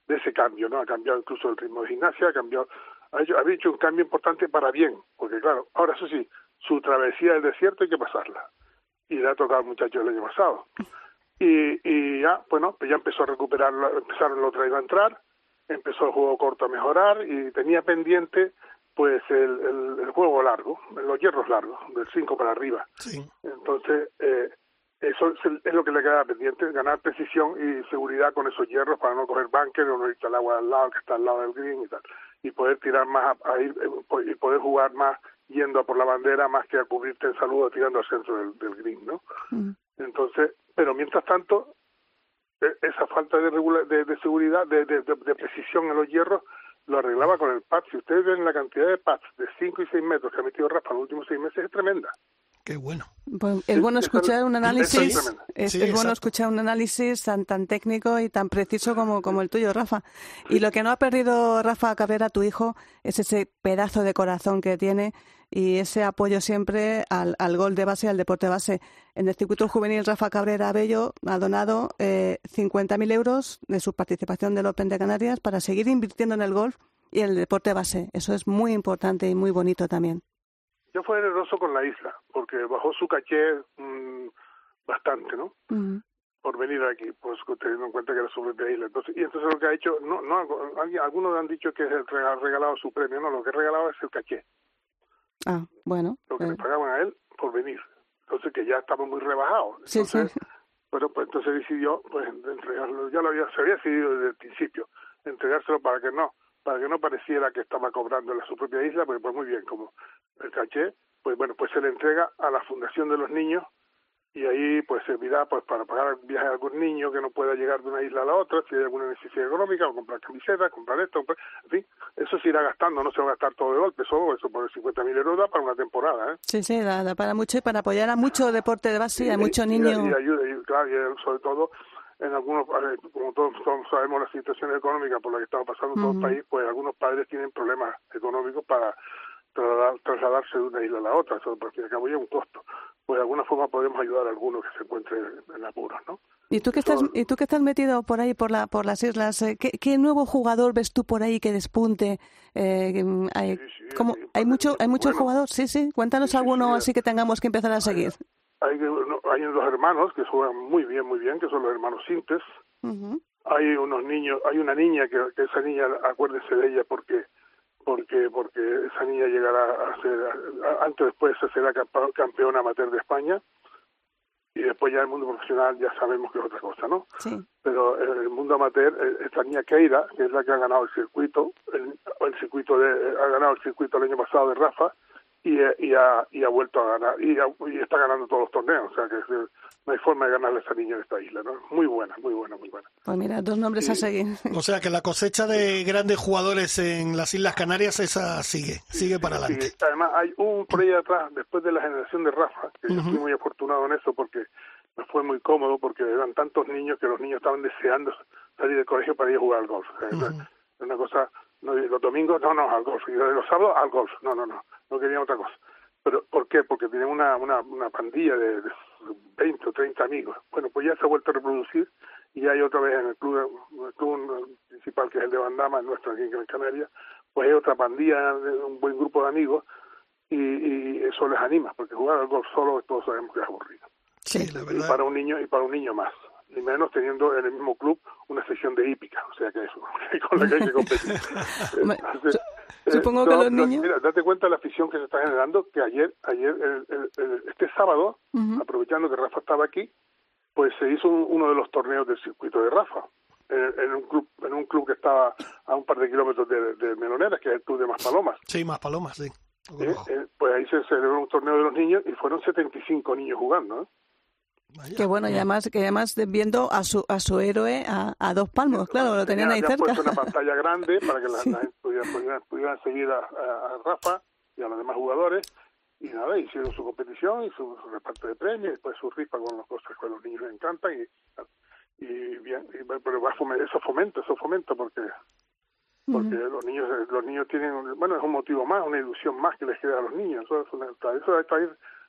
de ese cambio, ¿no? Ha cambiado incluso el ritmo de gimnasia, ha cambiado, ha hecho, ha hecho un cambio importante para bien, porque claro, ahora eso sí, su travesía del desierto hay que pasarla. Y le ha tocado al muchacho el año pasado. Y, y ya, bueno, pues ya empezó a recuperar, empezaron los drive a entrar, empezó el juego corto a mejorar y tenía pendiente pues el, el, el juego largo, los hierros largos, del 5 para arriba. Sí. Entonces, eh, eso es, el- es lo que le queda pendiente, ganar precisión y seguridad con esos hierros para no coger bunker o no irse al agua al lado, que está al lado del green y tal. Y poder tirar más, a, a ir, eh, y poder jugar más yendo a por la bandera más que a cubrirte en saludo tirando al centro del, del green, ¿no? Mm. Entonces, pero mientras tanto, e- esa falta de, regula- de, de seguridad, de, de, de- de precisión en los hierros, lo arreglaba con el pad. Si ustedes ven la cantidad de pads de 5 y 6 metros que ha metido Rafa en los últimos 6 meses, es tremenda. Qué bueno. Pues es bueno escuchar un análisis, es, Sí, es bueno escuchar un análisis tan tan técnico y tan preciso como, como el tuyo, Rafa. Y lo que no ha perdido Rafa Cabrera, tu hijo, es ese pedazo de corazón que tiene y ese apoyo siempre al, al gol de base, al deporte base. En el circuito juvenil, Rafa Cabrera Bello ha donado eh, 50.000 euros de su participación del Open de Canarias para seguir invirtiendo en el golf y en el deporte base. Eso es muy importante y muy bonito también. Yo fui generoso con la isla, porque bajó su caché mm, bastante, ¿no? Por venir aquí, pues teniendo en cuenta que era su propia isla. Entonces, y entonces lo que ha hecho, no, no, algunos han dicho que rega- regalado su premio, no, lo que ha regalado es el caché, Ah, bueno. lo que eh, le pagaban a él por venir. Entonces, que ya estaba muy rebajado. Sí, sí. Entonces, Bueno, pues entonces decidió pues entregarlo, ya lo había, se había decidido desde el principio, entregárselo para que no, para que no pareciera que estaba cobrando en su propia isla, porque pues muy bien, como el caché, pues bueno, pues se le entrega a la Fundación de los Niños y ahí pues servirá pues para pagar viaje a algún niño que no pueda llegar de una isla a la otra, si hay alguna necesidad económica, o comprar camisetas, comprar esto, comprar- en fin, eso se irá gastando, no se va a gastar todo de golpe, eso, eso por 50.000 euros da para una temporada, ¿eh? Sí, sí, da, da para mucho y para apoyar a mucho deporte de base y a mucho y- niño. Y, ayuda, y claro, y sobre todo en algunos, eh, como todos, todos sabemos la situación económica por la que estamos pasando en todo el país, pues algunos padres tienen problemas económicos para trasladar- trasladarse de una isla a la otra, eso al fin cabo lleva un costo. Pues de alguna forma podemos ayudar a algunos que se encuentren en apuros, ¿no? ¿Y tú que estás y tú que estás metido por ahí por la por las islas, eh, ¿qué, qué nuevo jugador ves tú por ahí que despunte? Eh, mm, hay, Sí, sí, ¿cómo- hay mucho hay mucho buenos. jugador, sí, sí. Cuéntanos Sí, alguno sí, así que tengamos que empezar a seguir. Hay, hay dos hermanos que juegan muy bien, muy bien, que son los hermanos Sintes. Hay unos niños, hay una niña que, que esa niña, acuérdense de ella porque porque porque esa niña llegará a ser, a- antes o después será campeona amateur de España y después ya el mundo profesional ya sabemos que es otra cosa, ¿no? Sí. Pero en el mundo amateur, eh, esta niña Keira, que es la que ha ganado el circuito, el, el circuito de, ha ganado el circuito el año pasado de Rafa y, eh, y, ha, y ha vuelto a ganar y, ha- y está ganando todos los torneos, o sea que eh, no hay forma de ganarle a esa niña en esta isla, ¿no? Muy buena, muy buena, muy buena. Pues mira, dos nombres a seguir. O sea que la cosecha de grandes jugadores en las Islas Canarias, esa sigue, sigue para adelante. además hay un por ahí atrás, después de la generación de Rafa, que yo Ujú. fui muy afortunado en eso porque me fue muy cómodo, porque eran tantos niños que los niños estaban deseando salir del colegio para ir a jugar al golf. O sea, Ujú. era una cosa, no, los domingos no, no, al golf, y los sábados al golf, no, no, no, no querían otra cosa. Pero ¿por qué? Porque tenían una, una, una pandilla de, de 20 o 30 amigos. Bueno, pues ya se ha vuelto a reproducir y hay otra vez en el club, el club principal que es el de Bandama, el nuestro aquí en Gran Canaria, pues hay otra pandilla, de un buen grupo de amigos y, y eso les anima, porque jugar al golf solo todos sabemos que es aburrido. Sí, la Y verdad. para un niño y para un niño más. Y menos teniendo en el mismo club una sección de hípica, o sea que eso, con la que hay que competir. Entonces, eh, supongo que no, los no, niños- Mira, date cuenta de la afición que se está generando, que ayer, ayer el- el- el- este sábado, aprovechando que Rafa estaba aquí, pues se hizo un- uno de los torneos del circuito de Rafa, en, en un club en un club que estaba a un par de kilómetros de, de Meloneras, que es el club de Maspalomas. Sí, más palomas, sí. ¿eh? Eh, pues ahí se celebró un torneo de los niños y fueron 75 niños jugando. ¿eh? Que bueno, y además, que además viendo a su, a su héroe a, a dos palmos, claro, lo tenían ahí cerca. puesto una pantalla grande para que la, la gente pudiera, pudiera- pudieran seguir a, Rafa y a los demás jugadores. Y nada, hicieron su competición y su, su reparto de premios, y después su rifa con las cosas que a los niños les encantan. Y, y bien, y pero va a fomen- eso fomenta, eso fomenta porque porque los niños los niños tienen bueno es un motivo más una ilusión más que les queda a los niños eso eso ahí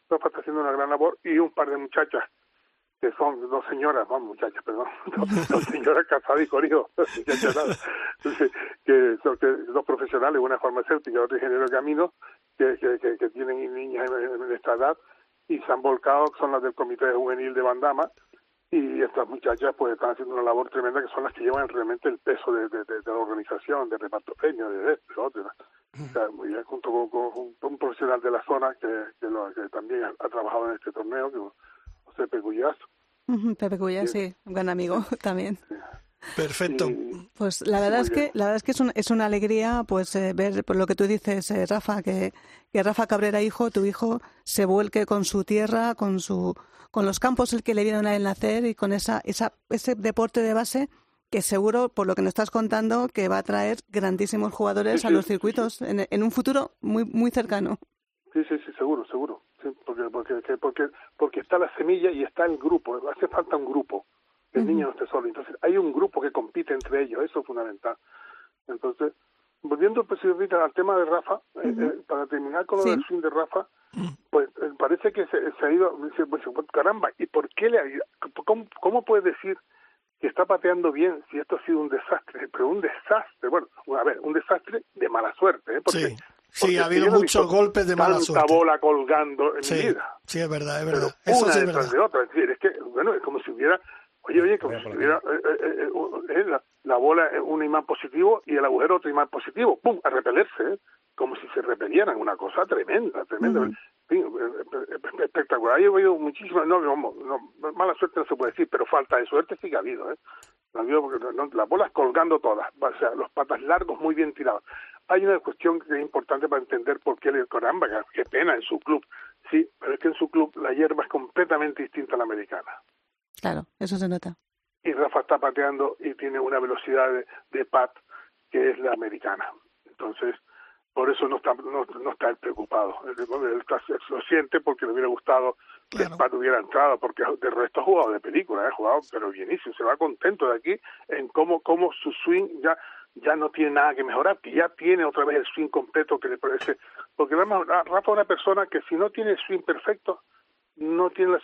Rafa está haciendo una gran labor y un par de muchachas que son dos señoras, vamos muchachas, perdón, dos, dos señoras casadas y con hijos, que son que dos profesionales, una farmacéutica, otra ingeniero de camino, que, que, que, que tienen niñas en, en esta edad y se han volcado, son las del Comité Juvenil de Bandama, y estas muchachas pues están haciendo una labor tremenda que son las que llevan realmente el peso de, de, la organización, de reparto premios, de esto, de otro. O sea, junto con, con un profesional de la zona que, que, lo- que también ha, ha trabajado en este torneo, que Pegullas. Ujú, Pepe Cuya, sí, un gran amigo también. Perfecto. Pues la verdad es que la verdad es que es, un- es una alegría pues eh, ver por lo que tú dices eh, Rafa que, que Rafa Cabrera hijo tu hijo se vuelque con su tierra con su con los campos el que le vieron a él nacer y con esa, esa ese deporte de base que seguro por lo que nos estás contando que va a traer grandísimos jugadores Sí, a los sí, circuitos en, en un futuro muy muy cercano Sí, sí, sí, seguro, seguro. Sí, porque, porque, que- porque, porque está la semilla y está el grupo. Hace falta un grupo. El niño no esté solo. Entonces, hay un grupo que compite entre ellos. Eso es fundamental. Entonces, volviendo pues, al tema de Rafa, eh, eh, para terminar con lo Sí. del swing de Rafa, pues eh, parece que se, se ha ido, pues, caramba, ¿y por qué le ha ido? ¿Cómo, ¿Cómo puedes decir que está pateando bien si esto ha sido un desastre? Pero un desastre, bueno, a ver, un desastre de mala suerte, ¿eh? Porque, Sí, sí, ha habido muchos golpes de mala tanta suerte. bola colgando en Sí, mi vida. sí, es verdad, es Pero verdad. Eso una sí es detrás verdad. de otra. Es decir, es que, bueno, es como si hubiera, oye, oye, como si hubiera eh, eh, eh, la, la bola un imán positivo y el agujero otro imán positivo, ¡pum!, a repelerse, ¿eh? como si se repelieran, una cosa tremenda, tremenda. Espectacular. Yo he oído muchísimas, no, no, no, mala suerte no se puede decir, pero falta de suerte sí que ha habido, ¿eh? No- las bolas colgando todas, o sea, los patas largos muy bien tirados. Hay una cuestión que es importante para entender por qué le caramba, qué pena en su club. Sí, pero es que en su club la hierba es completamente distinta a la americana. claro eso se nota Y Rafa está pateando y tiene una velocidad de, de pat que es la americana. Entonces, por eso no está no, no está él preocupado. Él, lo siente porque le hubiera gustado que el pat hubiera entrado, porque de resto ha jugado de película, ha jugado pero bienísimo, se va contento de aquí en cómo, cómo su swing ya ya no tiene nada que mejorar, que ya tiene otra vez el swing completo que le parece, porque además Rafa es una persona que si no tiene el swing perfecto, no tiene la-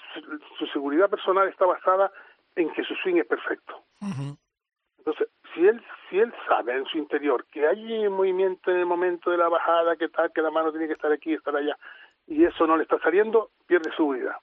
su, seguridad personal está basada en que su swing es perfecto. Entonces, si él si él sabe en su interior que hay un movimiento en el momento de la bajada, que tal, que la mano tiene que estar aquí, estar allá, y eso no le está saliendo, pierde seguridad.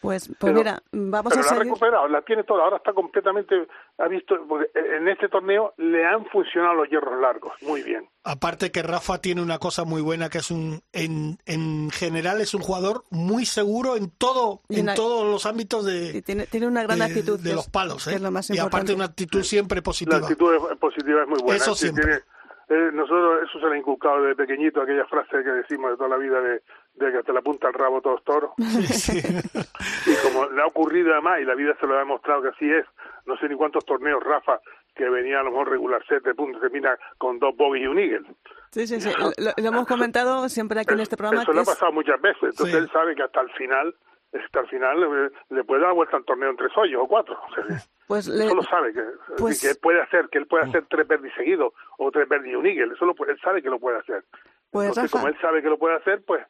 Pues pues Pero- mira vamos Pero a la ha seguir recuperado, la tiene toda, ahora está completamente, ha visto, porque en este torneo le han funcionado los hierros largos, muy bien. Aparte que Rafa tiene una cosa muy buena que es un en, en general es un jugador muy seguro en todo Y en una- todos los ámbitos de tiene, tiene una gran de, actitud de los palos, ¿eh? es lo más y aparte una actitud siempre La positiva. actitud es- positiva es muy buena. Eso siempre. tiene- eh, nosotros eso se le ha inculcado desde pequeñito, aquella frase que decimos de toda la vida de, de que hasta la punta al rabo todos toros. y como le ha ocurrido además, y la vida se lo ha demostrado que así es, no sé ni cuántos torneos, Rafa, que venía a lo mejor regular set de puntos, termina con dos bogies y un eagle. Sí, sí, sí. Lo, lo hemos comentado siempre aquí en este programa. Eso que le ha pasado muchas veces. Entonces Sí. él sabe que hasta el final, hasta el final eh, le puede dar vuelta al torneo en tres hoyos o cuatro. O sea, Pues le- eso lo sabe que, pues- que él puede hacer, que él puede hacer tres verdes seguidos o tres verdes y un eagle. Eso lo él sabe que lo puede hacer. Pues, Entonces, Rafa- como él sabe que lo puede hacer, pues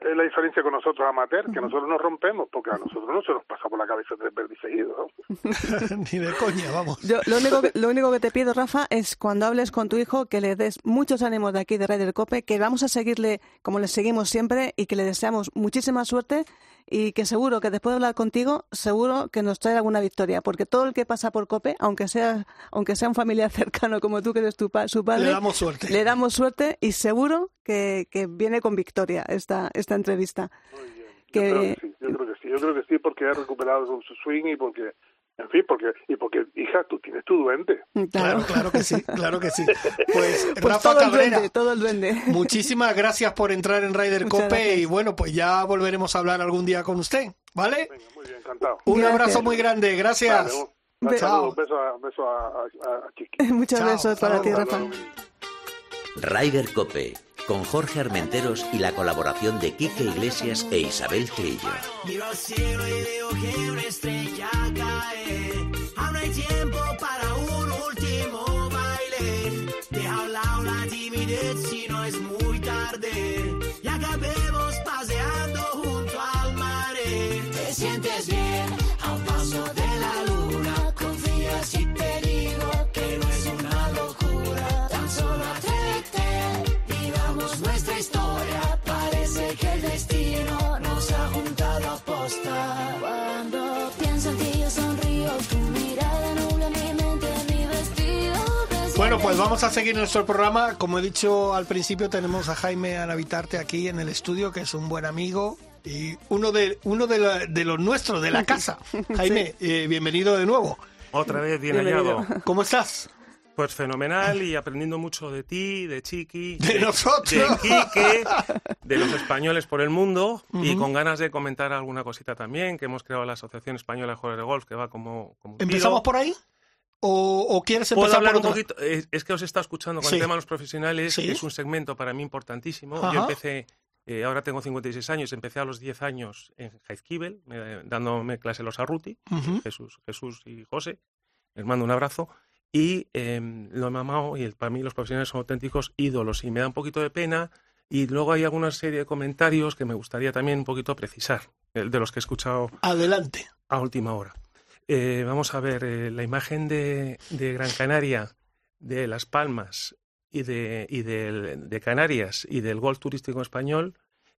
es la diferencia con nosotros amateur, que nosotros nos rompemos, porque a nosotros no se nos pasa por la cabeza tres verdes seguidos. ¿no? Ni de coña, vamos. Yo, lo, único que, lo único que te pido, Rafa, es cuando hables con tu hijo que le des muchos ánimos de aquí de Raider Cope, que vamos a seguirle como le seguimos siempre y que le deseamos muchísima suerte y que seguro que después de hablar contigo, seguro que nos trae alguna victoria, porque todo el que pasa por Cope, aunque sea, aunque sea un familiar cercano como tú que eres tu pa- su padre, Le damos suerte. le damos suerte y seguro que, que viene con victoria esta, esta entrevista. Yo creo Que, que sí, yo creo que sí, yo creo que sí, porque ha recuperado su swing y porque, en fin, porque, y porque, hija, tú tienes tu duende. Claro, claro que sí, claro que sí. Pues, Pues Rafa todo el duende, todo el duende. muchísimas gracias por entrar en Muchas Cope gracias. y bueno, pues ya volveremos a hablar algún día con usted, ¿vale? Venga, muy bien, encantado. Un Gracias. abrazo muy grande, gracias. Vale, un- un beso a, beso a, a, a Chiqui. Muchos Chao, besos para ti. Rafa. Ryder Cope, con Jorge Armenteros y la colaboración de Quique Iglesias e Isabel Trillo. Miro al cielo y veo que una estrella pues vamos a seguir nuestro programa. Como he dicho al principio, tenemos a Jaime Anavitarte aquí en el estudio, que es un buen amigo y uno de uno de, la- de los nuestros, de la casa. Jaime, eh, bienvenido de nuevo. Otra vez bien Bienvenido. hallado. ¿Cómo estás? Pues fenomenal y aprendiendo mucho de ti, de Chiqui, De nosotros. de Quique, de los españoles por el mundo y con ganas de comentar alguna cosita también, que hemos creado la Asociación Española de Jugadores de Golf, que va como... como un tiro. ¿Empezamos por ahí? ¿O, o quieres ¿Puedo empezar hablar por un poquito? Es, es que os está escuchando con Sí. el tema de los profesionales, Sí. es un segmento para mí importantísimo. Ajá. Yo empecé, eh, ahora tengo 56 años, empecé a los 10 años en Jaizkibel, eh, dándome clase los Arruti. Jesús, Jesús y José. Les mando un abrazo. Y eh, lo he mamado y el- para mí los profesionales son auténticos ídolos y me da un poquito de pena. Y luego hay alguna serie de comentarios que me gustaría también un poquito precisar, de los que he escuchado Adelante. a última hora. Eh, vamos a ver eh, la imagen de, Gran Canaria, de Las Palmas y de, y de Canarias y del golf turístico español,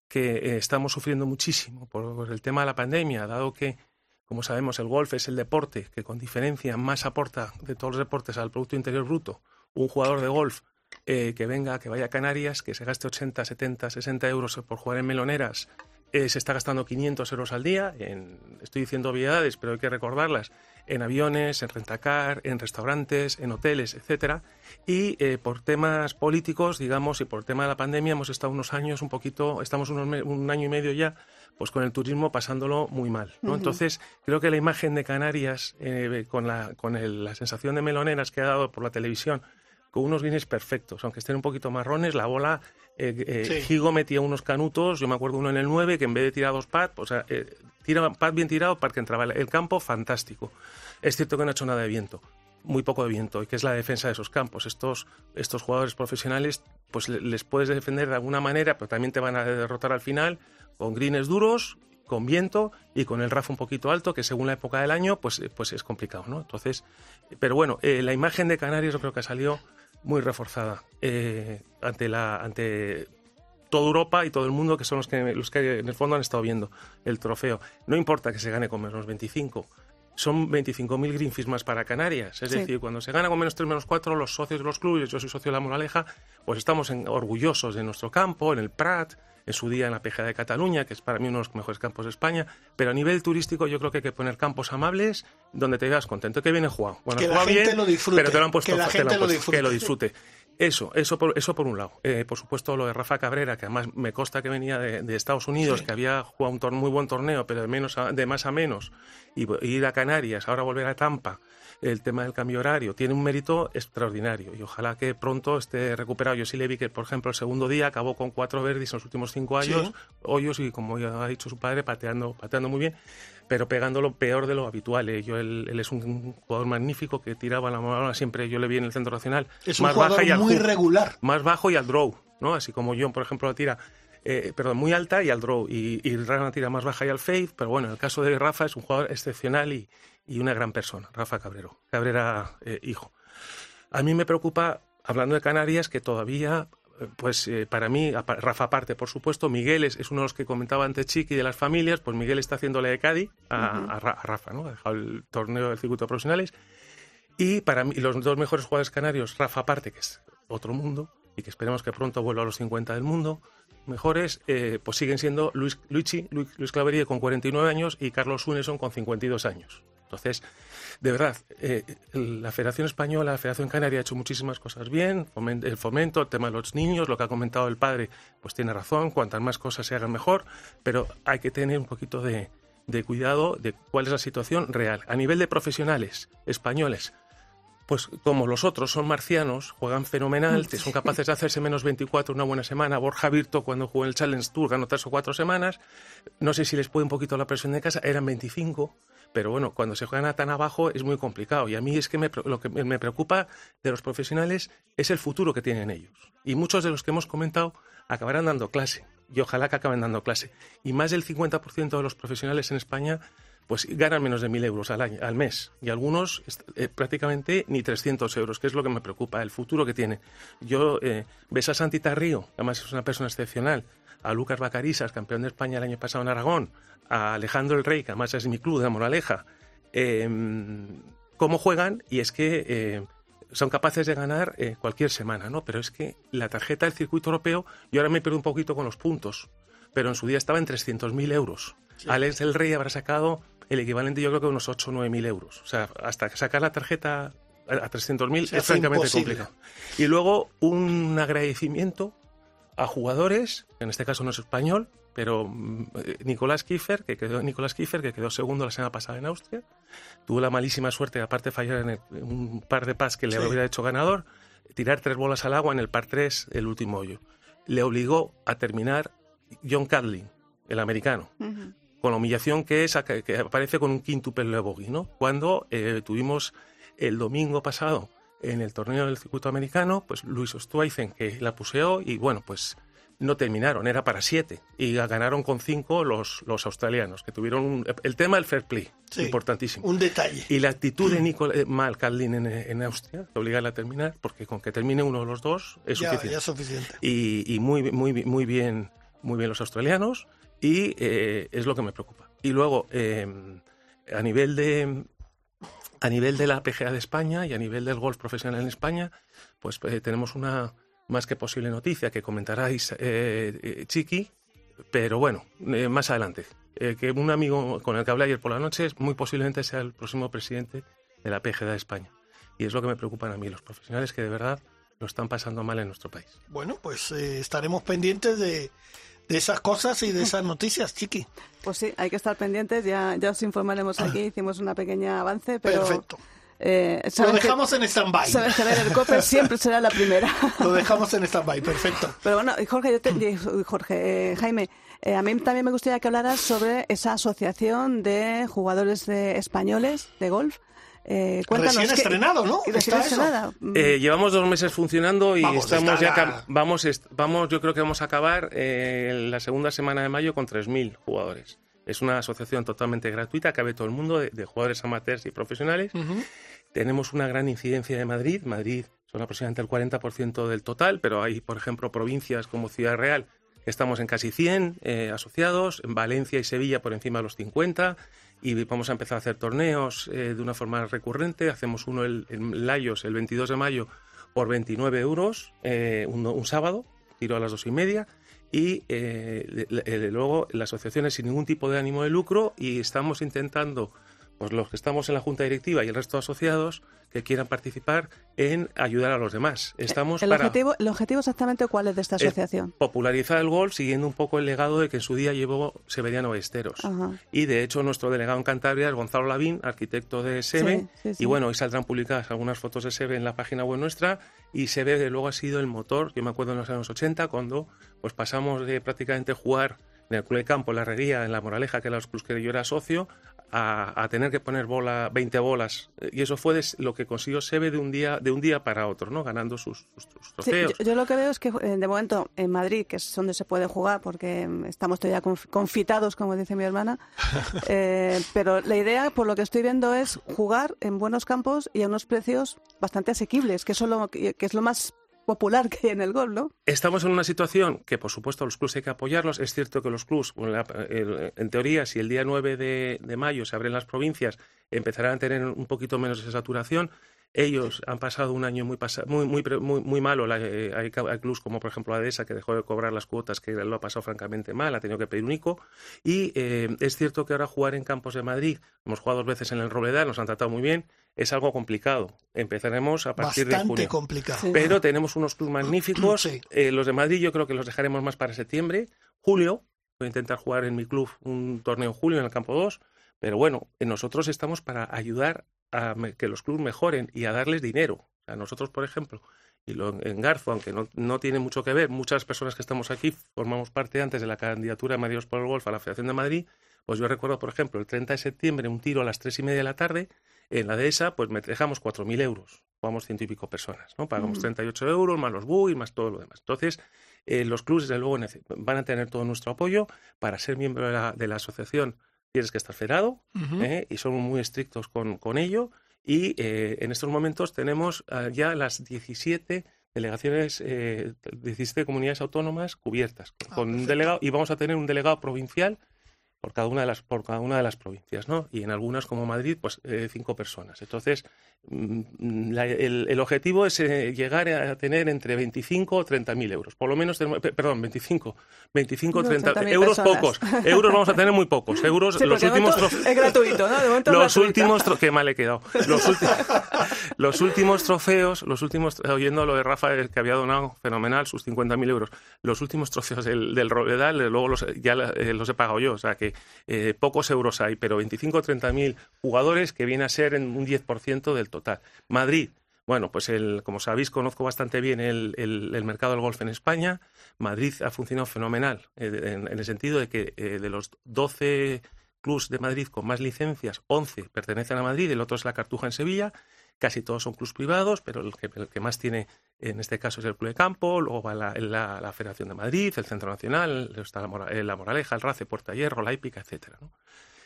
que eh, estamos sufriendo muchísimo por el tema de la pandemia, dado que, como sabemos, el golf es el deporte que con diferencia más aporta de todos los deportes al Producto Interior Bruto. Un jugador de golf eh, que venga, que vaya a Canarias, que se gaste 80, 70, 60 euros por jugar en meloneras, eh, se está gastando 500 euros al día. En, estoy diciendo obviedades, pero hay que recordarlas. En aviones, en rentacar, en restaurantes, en hoteles, etcétera. Y eh, por temas políticos, digamos, y por tema de la pandemia, hemos estado unos años un poquito, estamos unos un año y medio ya, pues con el turismo pasándolo muy mal. Entonces, creo que la imagen de Canarias, eh, con, la, con el- la sensación de meloneras que ha dado por la televisión, con unos greens perfectos, aunque estén un poquito marrones, la bola, eh, eh, Sí. Higo metía unos canutos, yo me acuerdo uno en el 9, que en vez de tirar dos pads, o sea, eh, tira pad bien tirado para que entraba el- campo, fantástico. Es cierto que no ha hecho nada de viento, muy poco de viento, y que es la defensa de esos campos. Estos, estos jugadores profesionales, pues le- les puedes defender de alguna manera, pero también te van a derrotar al final con greens duros, con viento y con el RAF un poquito alto, que según la época del año, pues, eh, pues es complicado, ¿no? Entonces, pero bueno, eh, la imagen de Canarias yo creo que salió muy reforzada eh, ante la ante toda Europa y todo el mundo que son los que los que en el fondo han estado viendo el trofeo. No importa que se gane con menos 25. Son 25.000 Greenfish más para Canarias. Es Sí. decir, cuando se gana con menos 3, menos 4, los socios de los clubes, yo soy socio de la Moraleja, pues estamos en- orgullosos de nuestro campo, en el Prat, en su día en la Peja de Cataluña, que es para mí uno de los mejores campos de España. Pero a nivel turístico yo creo que hay que poner campos amables donde te veas contento, que viene jugado. Bueno, Que la jugado gente bien, lo disfrute, Pero te lo han puesto que la lo gente lo puesto- que lo disfrute. disfrute. Eso, eso por, eso por un lado. Eh, por supuesto, lo de Rafa Cabrera, que además me consta que venía de, de Estados Unidos, Sí. que había jugado un tor- muy buen torneo, pero de, menos a- de más a menos, y ir a Canarias, ahora volver a Tampa, el tema del cambio horario, tiene un mérito extraordinario y ojalá que pronto esté recuperado. Yo sí le vi que, por ejemplo, el segundo día acabó con cuatro verdes en los últimos cinco Sí. años, hoyos y, como ya ha dicho su padre, pateando, pateando muy bien, pero pegándolo peor de lo habitual. eh. Yo, él, él es un jugador magnífico que tiraba la bola siempre, yo le vi en el centro nacional, Es un más jugador baja y muy regular. más bajo y al draw, ¿no? Así como John, por ejemplo, la tira. eh, perdón, muy alta y al draw, y, y Rana tira más baja y al fade, pero bueno, en el caso de Rafa es un jugador excepcional y, y una gran persona, Rafa Cabrero, Cabrera eh, hijo. A mí me preocupa, hablando de Canarias, que todavía, eh, pues eh, para mí, Rafa aparte, por supuesto, Miguel es, es uno de los que comentaba antes Chiqui de las familias, pues Miguel está haciéndole de Cádiz a, Ujú. a Ra- a Rafa, ¿no? Ha dejado el torneo del circuito de profesionales. Y para mí, los dos mejores jugadores canarios, Rafa aparte, que es otro mundo, y que esperemos que pronto vuelva a los 50 del mundo, mejores, eh, pues siguen siendo Luis, Luigi, Luis, Luis Clavería con 49 años y Carlos Uneson con 52 años. Entonces, de verdad, eh, la Federación Española, la Federación Canaria ha hecho muchísimas cosas bien, el fomento, el tema de los niños, lo que ha comentado el padre, pues tiene razón, cuantas más cosas se hagan mejor, pero hay que tener un poquito de, de cuidado de cuál es la situación real. A nivel de profesionales españoles, pues como los otros son marcianos, juegan fenomenal, son capaces de hacerse menos 24 una buena semana. Borja Virto cuando jugó en el Challenge Tour ganó tres o cuatro semanas. No sé si les puede un poquito la presión de casa, eran 25, pero bueno, cuando se juegan a tan abajo es muy complicado. Y a mí es que me lo que me preocupa de los profesionales es el futuro que tienen ellos. Y muchos de los que hemos comentado acabarán dando clase. Y ojalá que acaben dando clase. Y más del 50% de los profesionales en España pues ganan menos de 1.000 euros al, año, al mes y algunos eh, prácticamente ni 300 euros, que es lo que me preocupa, el futuro que tiene. Yo eh, ves a Santita Río, además es una persona excepcional, a Lucas Bacarisas, campeón de España el año pasado en Aragón, a Alejandro el Rey, que además es mi club de Moraleja, eh, cómo juegan y es que eh, son capaces de ganar eh, cualquier semana, ¿no? Pero es que la tarjeta del circuito europeo, yo ahora me pierdo un poquito con los puntos, pero en su día estaba en 300.000 euros. Alex el Rey habrá sacado el equivalente, yo creo que unos 8 o 9 mil euros. O sea, hasta sacar la tarjeta a a 300.000 Se es francamente imposible. complicado. Y luego un agradecimiento a jugadores, en este caso no es español, pero mm, eh, Nicolás Kiefer, que quedó Nicolás Kiefer, que quedó segundo la semana pasada en Austria, tuvo la malísima suerte, aparte de fallar en el- un par de pas que le Sí. hubiera hecho ganador, tirar tres bolas al agua en el par 3, el último hoyo. Le obligó a terminar John Cadlin, el americano con la humillación que es que aparece con un quintuple bogey, ¿no? Cuando eh, tuvimos el domingo pasado en el torneo del circuito americano, pues Luis Ostuaizen que la puseó y bueno, pues no terminaron, era para siete y ganaron con cinco los, los australianos, que tuvieron un- el tema del fair play, Sí, importantísimo. Un detalle. Y la actitud de Nicol eh, Mal Cadlin en, en Austria, que obligarle a terminar, porque con que termine uno de los dos es Ya, suficiente ya es suficiente. y, y muy, muy, muy bien muy bien los australianos y eh, es lo que me preocupa. Y luego, eh, a nivel de a nivel de la PGA de España y a nivel del golf profesional en España, pues eh, tenemos una más que posible noticia que comentaráis, eh, eh, Chiqui, pero bueno, eh, más adelante. Que un amigo con el que hablé ayer por la noche muy posiblemente sea el próximo presidente de la PGA de España. Y es lo que me preocupan a mí, los profesionales que de verdad lo están pasando mal en nuestro país. Bueno, pues estaremos pendientes de, de esas cosas y de esas noticias, Chiqui. Pues sí, hay que estar pendientes, ya, ya os informaremos aquí, hicimos una pequeña avance, pero... Perfecto. eh, Lo saben que- dejamos en stand-by. Sabes que el COPE siempre será la primera. Lo dejamos en stand-by, perfecto. Pero bueno, Jorge, yo te- Jorge, eh, Jaime, eh, a mí también me gustaría que hablaras sobre esa asociación de jugadores de españoles de golf. Eh, cuéntanos Recién estrenado, ¿no? Recién estrenada. Mm, Eh, llevamos dos meses funcionando y Vamos, estamos ya la- vamos est- vamos yo creo que vamos a acabar eh, la segunda semana de mayo con 3.000 jugadores. Es una asociación totalmente gratuita, cabe todo el mundo, de, de jugadores amateurs y profesionales. Ujú. Tenemos una gran incidencia de Madrid. Madrid son aproximadamente el 40% del total, pero hay, por ejemplo, provincias como Ciudad Real, que estamos en casi 100 eh, asociados, en Valencia y Sevilla por encima de los 50, y vamos a empezar a hacer torneos eh, de una forma recurrente. Hacemos uno el- en Layos el 22 de mayo por 29 euros, eh, un, sábado, tiro a las dos y media. Y eh, luego la asociación es sin ningún tipo de ánimo de lucro y estamos intentando pues los que estamos en la junta directiva y el resto de asociados que quieran participar en ayudar a los demás. Estamos el, para objetivo, ¿El objetivo exactamente cuál es de esta es asociación? popularizar el golf siguiendo un poco el legado de que en su día llevó Severiano Ballesteros. Ajá. Y de hecho nuestro delegado en Cantabria es Gonzalo Lavín, arquitecto de SEBE. Sí, sí, sí. Y bueno, hoy saldrán publicadas algunas fotos de SEBE en la página web nuestra. Y SEBE de luego ha sido el motor, yo me acuerdo en los años 80, cuando pues pasamos de prácticamente jugar en el Club de Campo, en la Herrería, en la Moraleja, que eran los clubes que yo era socio, a, a tener que poner bola, 20 bolas. Y eso fue lo que consiguió Sebe de un día, de un día para otro, ¿no? Ganando sus, sus- sus Sí, trofeos. yo, yo lo que veo es que eh, de momento en Madrid, que es donde se puede jugar, porque estamos todavía conf- confitados, como dice mi hermana, eh, pero la idea, por lo que estoy viendo, es jugar en buenos campos y a unos precios bastante asequibles, que, eso lo- que es lo más popular que hay en el golf, ¿no? Estamos en una situación que, por supuesto, los clubes hay que apoyarlos. Es cierto que los clubes, en teoría, si el día 9 de, de mayo se abren las provincias, empezarán a tener un poquito menos de saturación. Ellos han pasado un año muy pasa- muy, muy, muy, muy malo. Eh, hay clubes como, por ejemplo, Adesa, que dejó de cobrar las cuotas, que lo ha pasado francamente mal, ha tenido que pedir un ICO. Y eh, es cierto que ahora jugar en campos de Madrid, hemos jugado dos veces en el Robledal, nos han tratado muy bien, es algo complicado. Empezaremos a partir de Bastante junio. complicado. Pero tenemos unos clubes magníficos. Sí. Eh, los de Madrid yo creo que los dejaremos más para septiembre. Julio, voy a intentar jugar en mi club un torneo en julio en el campo 2. Pero bueno, eh, nosotros estamos para ayudar a que los clubes mejoren y a darles dinero. Sea, nosotros, por ejemplo, y lo en Garzo, aunque no, no tiene mucho que ver, muchas personas que estamos aquí formamos parte antes de la candidatura de Madrid por el Golf a la Federación de Madrid. Pues yo recuerdo, por ejemplo, el 30 de septiembre, un tiro a las tres y media de la tarde, en la dehesa, pues me dejamos 4.000 euros. Jugamos ciento y pico personas, ¿no? Pagamos 38 euros, más los bui, más todo lo demás. Entonces, eh, los clubes, desde luego, van a tener todo nuestro apoyo. Para ser miembro de la, de la asociación tienes que estar federado. ¿eh? y somos muy estrictos con, con ello. Y eh, en estos momentos tenemos ah, ya las 17 delegaciones, eh, 17 comunidades autónomas cubiertas con, Ah, con un perfecto. delegado y vamos a tener un delegado provincial por cada una de las por cada una de las provincias, ¿no? Y en algunas como Madrid, pues eh, cinco personas. Entonces, la- el, el objetivo es eh, llegar a tener entre 25 o 30 mil euros. Por lo menos, tenemos- pe- perdón, 25, 25 o No, 30 30.000 euros personas. pocos. Euros vamos a tener muy pocos. Euros, Sí, los últimos momento es gratuito, ¿no? De momento los gratuito. últimos qué mal he quedado los, ulti- los últimos trofeos los últimos oyendo lo de Rafa eh, que había donado fenomenal sus 50.000 euros los últimos trofeos del, del Robledal eh, luego los, ya eh, los he pagado yo o sea que eh, pocos euros hay pero 25 o 30.000 jugadores que viene a ser en un 10% del total Madrid bueno, pues el, como sabéis, conozco bastante bien el, el- mercado del golf en España. Madrid ha funcionado fenomenal, eh, en, el sentido de que eh, de los 12 clubs de Madrid con más licencias, 11 pertenecen a Madrid, el otro es la Cartuja en Sevilla. Casi todos son clubs privados, pero el que, el que más tiene en este caso es el Club de Campo, luego va la, la- Federación de Madrid, el Centro Nacional, está la, eh, Moraleja, el RACE, Puerta Hierro, la Hípica. ¿no?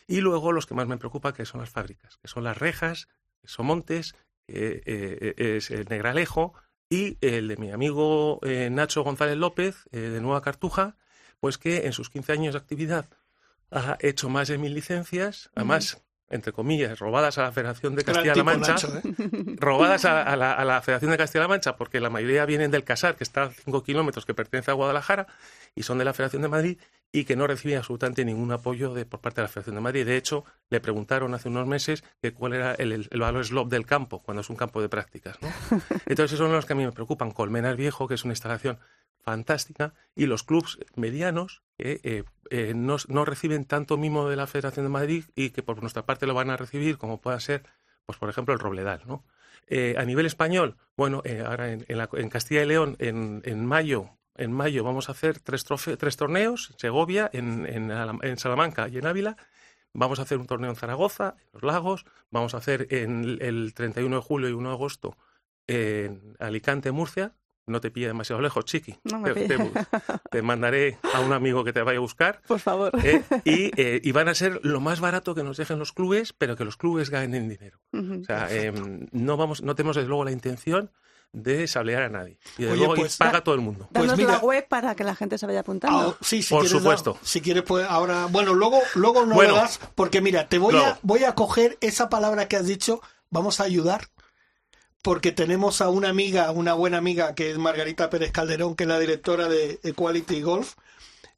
Y luego los que más me preocupa, que son las fábricas, que son las rejas, que son montes, que eh, es el Negralejo y el de mi amigo eh, Nacho González López, eh, de Nueva Cartuja, pues que en sus 15 años de actividad ha hecho más de mil licencias, además, entre comillas, robadas a la Federación de Castilla-La Mancha, Nacho, ¿eh? robadas a, a la, a la Federación de Castilla-La Mancha, porque la mayoría vienen del Casar, que está a 5 kilómetros, que pertenece a Guadalajara, y son de la Federación de Madrid, y que no reciben absolutamente ningún apoyo de, por parte de la Federación de Madrid. De hecho, le preguntaron hace unos meses que cuál era el, el- valor slop del campo, cuando es un campo de prácticas. ¿no? Entonces, esos son los que a mí me preocupan. Colmenar Viejo, que es una instalación fantástica, y los clubs medianos que eh, eh, no, no reciben tanto mimo de la Federación de Madrid y que por nuestra parte lo van a recibir, como pueda ser, pues por ejemplo, el Robledal. ¿no? Eh, a nivel español, bueno, ahora en, en la- en Castilla y León, en, en mayo, en mayo vamos a hacer tres, trofe- tres torneos, en Segovia, en, en en Salamanca y en Ávila. Vamos a hacer un torneo en Zaragoza, en Los Lagos. Vamos a hacer en el 31 de julio y 1 de agosto en Alicante, Murcia. No te pilla demasiado lejos, chiqui. No me te, te- te mandaré a un amigo que te vaya a buscar. Por favor. ¿eh? Y, eh, y van a ser lo más barato que nos dejen los clubes, pero que los clubes ganen dinero. O sea, eh, no, vamos, no tenemos desde luego la intención de sablear a nadie. Y desde Oye, luego pues, paga todo el mundo. pues mira- la web para que la gente se vaya apuntando. Ah, sí, si Por quieres, supuesto. da- si quieres, pues ahora. Bueno, luego, luego no Bueno. lo das, porque mira, te voy a, voy a coger esa palabra que has dicho, vamos a ayudar, porque tenemos a una amiga, una buena amiga, que es Margarita Pérez Calderón, que es la directora de Equality Golf,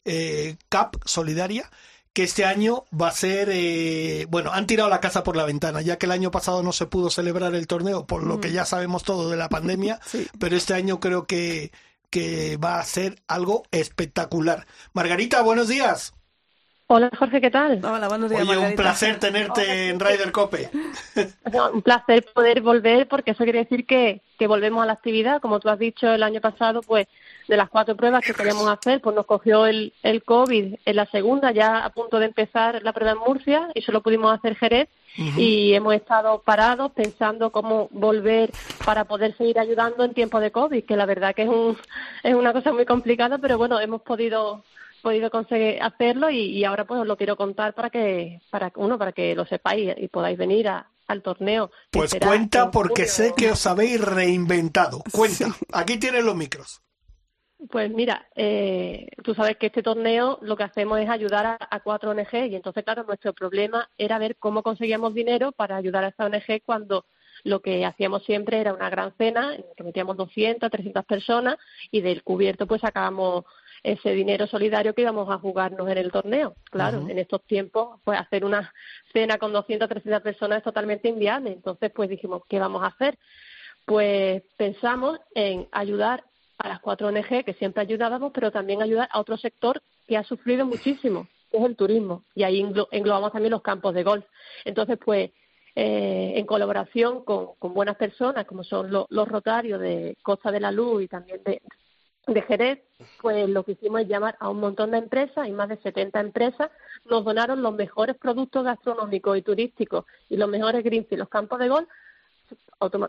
eh, CAP Solidaria, que este año va a ser, eh, bueno, han tirado la casa por la ventana, ya que el año pasado no se pudo celebrar el torneo, por lo que ya sabemos todo de la pandemia, Sí. pero este año creo que, que va a ser algo espectacular. Margarita, buenos días. Hola Jorge, ¿qué tal? Hola, buenos días. Oye, un placer tenerte en Ryder Cope. No, un placer poder volver porque eso quiere decir que, que volvemos a la actividad. Como tú has dicho el año pasado, pues de las cuatro pruebas que queríamos hacer, pues nos cogió el, el COVID en la segunda, ya a punto de empezar la prueba en Murcia y solo pudimos hacer Jerez y hemos estado parados pensando cómo volver para poder seguir ayudando en tiempo de COVID, que la verdad que es, un, es una cosa muy complicada, pero bueno, hemos podido podido conseguir hacerlo y, y ahora pues os lo quiero contar para que para uno para que lo sepáis y podáis venir a- al torneo. Pues cuenta en porque sé que os habéis reinventado. Cuenta. Aquí tienes los micros. Pues mira, eh, tú sabes que este torneo lo que hacemos es ayudar a, a cuatro ONG y entonces, claro, nuestro problema era ver cómo conseguíamos dinero para ayudar a esta ONG cuando lo que hacíamos siempre era una gran cena en la que metíamos 200, 300 personas y del cubierto pues sacábamos ese dinero solidario que íbamos a jugarnos en el torneo. Claro, en estos tiempos pues hacer una cena con 200, 300 personas es totalmente inviable. Entonces pues dijimos, ¿qué vamos a hacer? Pues pensamos en ayudar a las cuatro ONG que siempre ayudábamos, pero también ayudar a otro sector que ha sufrido muchísimo, que es el turismo. Y ahí englo- englobamos también los campos de golf. Entonces, pues, eh, en colaboración con, con buenas personas, como son lo- los rotarios de Costa de la Luz y también de, de Jerez, pues lo que hicimos es llamar a un montón de empresas y más de 70 empresas nos donaron los mejores productos gastronómicos y turísticos y los mejores greens y los campos de golf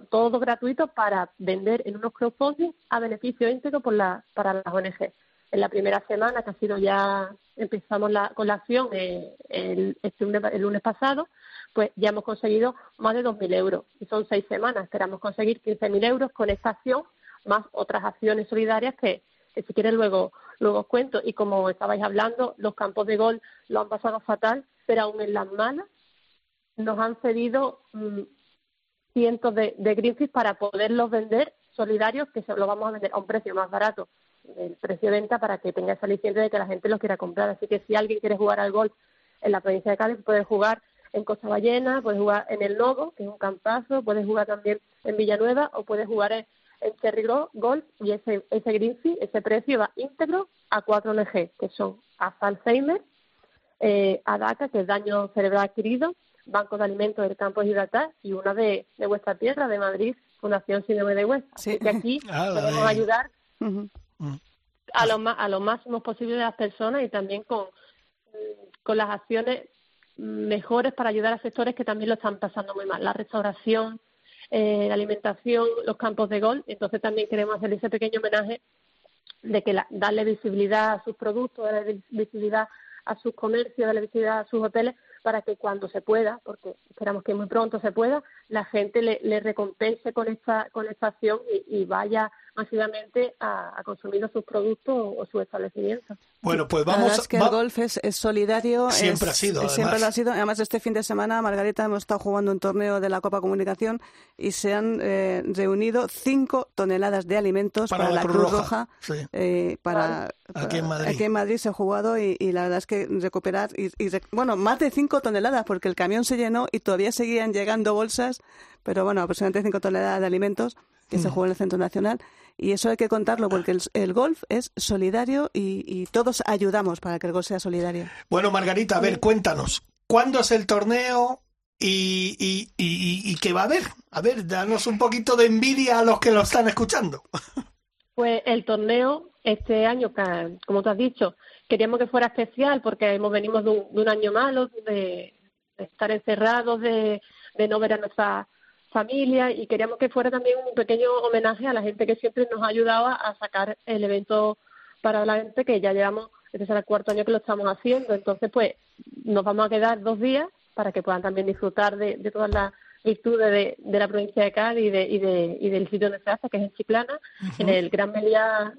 todo gratuito para vender en unos crowdfunding a beneficio íntegro por la, para las ONG. En la primera semana, que ha sido ya, empezamos la, con la acción eh, el, este lunes, el lunes pasado, pues ya hemos conseguido más de 2.000 euros. Y son seis semanas, esperamos conseguir 15.000 euros con esta acción, más otras acciones solidarias que, si quieren luego, luego os cuento. Y como estabais hablando, los campos de gol lo han pasado fatal, pero aún en las malas nos han cedido mm, cientos de, de para poderlos vender solidarios, que se los vamos a vender a un precio más barato del precio de venta para que tenga esa aliciente de que la gente los quiera comprar. Así que si alguien quiere jugar al golf en la provincia de Cádiz, puede jugar en Costa Ballena, puede jugar en El Nodo, que es un campazo, puede jugar también en Villanueva o puede jugar en, en Cherry Golf y ese, ese Greenfish, ese precio va íntegro a cuatro ONG, que son AFA Alzheimer, eh, ADACA, que es daño cerebral adquirido, Banco de Alimentos del Campo de Gibraltar y una de, de vuestra tierra, de Madrid, Fundación Síndrome de West. Así que aquí Ah, podemos de- ayudar a lo, a lo máximo posible de las personas y también con, con las acciones mejores para ayudar a sectores que también lo están pasando muy mal. La restauración, eh, la alimentación, los campos de golf. Entonces también queremos hacer ese pequeño homenaje de que la- darle visibilidad a sus productos, darle vis- visibilidad a sus comercios, darle visibilidad a sus hoteles para que cuando se pueda, porque esperamos que muy pronto se pueda, la gente le, le recompense con esta, con esta acción y, y vaya masivamente a, a consumir sus productos o, o sus establecimientos. Bueno, pues La vamos. verdad es que va- el golf es, es solidario. Siempre es- ha sido, es- Siempre además. lo ha sido. Además, este fin de semana, Margarita, hemos estado jugando un torneo de la Copa Comunicación y se han eh, reunido cinco toneladas de alimentos Para para, la la Cruz Roja, Roja. sí. eh, para, Aquí en Madrid. aquí en Madrid se ha jugado y, y la verdad es que recuperar, y, y rec- bueno, más de cinco toneladas porque el camión se llenó y todavía seguían llegando bolsas, pero bueno, aproximadamente cinco toneladas de alimentos que se jugó en el Centro Nacional. Y eso hay que contarlo porque el, el golf es solidario y, y todos ayudamos para que el golf sea solidario. Bueno, Margarita, a ver, cuéntanos. ¿Cuándo es el torneo y, y, y, y qué va a haber? A ver, danos un poquito de envidia a los que lo están escuchando. Pues el torneo este año, como tú has dicho, queríamos que fuera especial porque hemos venimos de un, de un año malo, de, de estar encerrados, de, de no ver a nuestra familia y queríamos que fuera también un pequeño homenaje a la gente que siempre nos ha ayudado a sacar el evento para adelante, que ya llevamos, este será el cuarto año que lo estamos haciendo. Entonces, pues nos vamos a quedar dos días para que puedan también disfrutar de, de todas las virtudes de, de la provincia de Cádiz y, de, y, de, y del sitio donde se hace, que es en Chiclana, en el Gran Meliá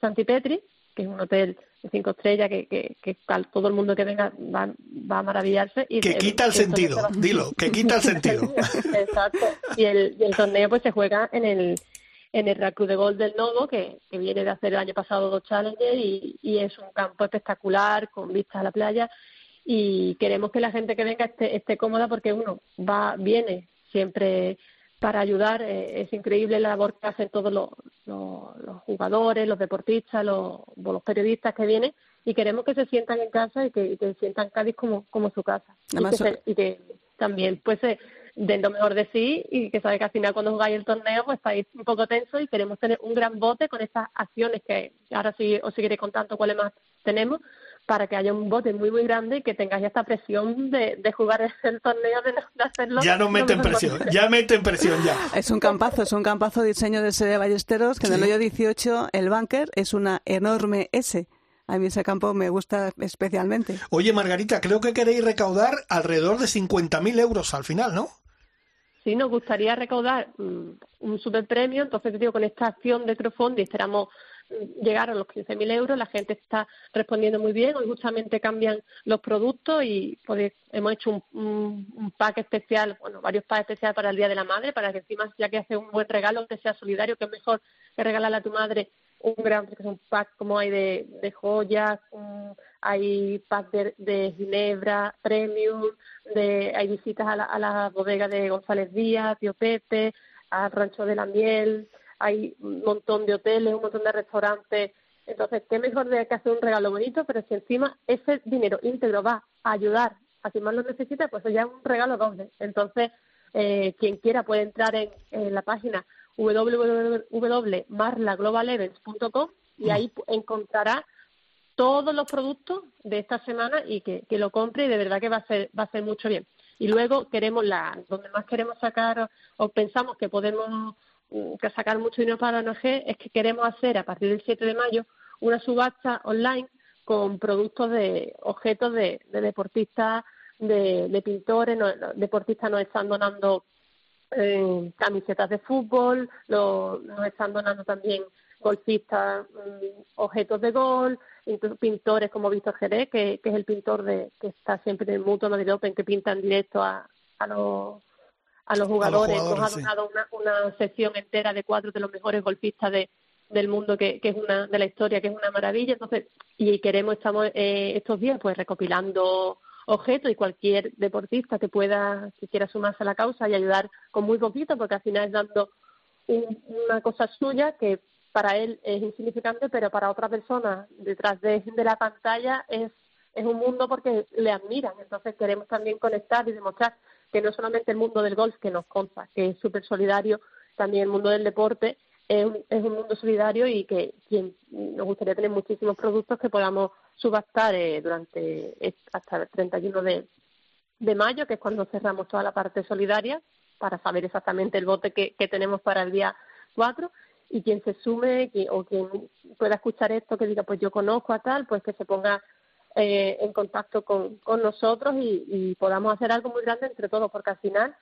Santipetri, que es un hotel de cinco estrellas que, que, que todo el mundo que venga va, va a maravillarse. Y Que quita el sentido, va- dilo, que quita el sentido. Exacto. Y el, y el torneo pues se juega en el en el Club de Gol del Nodo, que, que viene de hacer el año pasado dos challenges y, y es un campo espectacular con vistas a la playa y queremos que la gente que venga esté, esté cómoda porque uno va viene siempre para ayudar. eh, es increíble la labor que hacen todos los, los, los jugadores, los deportistas, los, los periodistas que vienen y queremos que se sientan en casa y que, y que sientan Cádiz como, como su casa. Y Además, que, so- se- y que también pues se den lo mejor de sí y que sabe que al final cuando jugáis el torneo pues estáis un poco tensos y queremos tener un gran bote con estas acciones que ahora sí os seguiré contando cuáles más tenemos para que haya un bote muy muy grande y que tengáis esta presión de, de jugar el torneo de, no- de hacerlo Ya nos lo meten presión, posible. ya meten presión ya. Es un campazo, es un campazo diseño de sede de Ballesteros, que en el Sí. hoyo 18 el bunker es una enorme S. A mí ese campo me gusta especialmente. Oye, Margarita, creo que queréis recaudar alrededor de 50.000 euros al final, ¿no? Sí, nos gustaría recaudar mm, un superpremio, entonces te digo, con esta acción de crowdfunding esperamos llegar a los 15.000 euros, la gente está respondiendo muy bien, hoy justamente cambian los productos y pues, hemos hecho un, un, pack especial, bueno, varios packs especiales para el Día de la Madre, para que encima, ya que hace un buen regalo, que sea solidario, que es mejor que regalarle a tu madre un gran, porque son packs como hay de, de joyas, hay packs de, de ginebra, premium, de, hay visitas a la, a la bodega de González Díaz, Tío Pepe, al Rancho de la Miel, hay un montón de hoteles, un montón de restaurantes. Entonces, qué mejor de que hacer un regalo bonito, pero si encima ese dinero íntegro va a ayudar a quien más lo necesita, pues ya es un regalo doble. Entonces, eh, quien quiera puede entrar en, la página www.marlaglobalevents.com y ahí encontrará todos los productos de esta semana y que, que lo compre y de verdad que va a ser va a hacer mucho bien y luego queremos la donde más queremos sacar o, o pensamos que podemos que sacar mucho dinero para la ONG es que queremos hacer a partir del 7 de mayo una subasta online con productos de objetos de, de deportistas de, de pintores no- deportistas nos están donando eh, camisetas de fútbol, lo- nos están donando también golfistas mm, objetos de gol, pintores como Víctor Jerez, que, es el pintor de, que está siempre en el Mutuo Madrid Open, que pinta directo a, a los a los jugadores, jugadores, nos ha sí. donado una, una sección entera de cuatro de los mejores golfistas de, del mundo que, que es una de la historia que es una maravilla. Entonces y queremos estamos eh, estos días pues recopilando objetos y cualquier deportista que pueda que quiera sumarse a la causa y ayudar con muy poquito porque al final es dando un- una cosa suya que para él es insignificante pero para otra persona detrás de, de la pantalla es es un mundo porque le admiran. Entonces queremos también conectar y demostrar que no solamente el mundo del golf que nos consta que es súper solidario también el mundo del deporte es un, es un mundo solidario y que quien nos gustaría tener muchísimos productos que podamos subastar eh, durante hasta el 31 de, de mayo, que es cuando cerramos toda la parte solidaria, para saber exactamente el bote que, que tenemos para el día 4. Y quien se sume o quien pueda escuchar esto, que diga, pues yo conozco a tal, pues que se ponga eh, en contacto con, con nosotros y, y podamos hacer algo muy grande entre todos, porque al final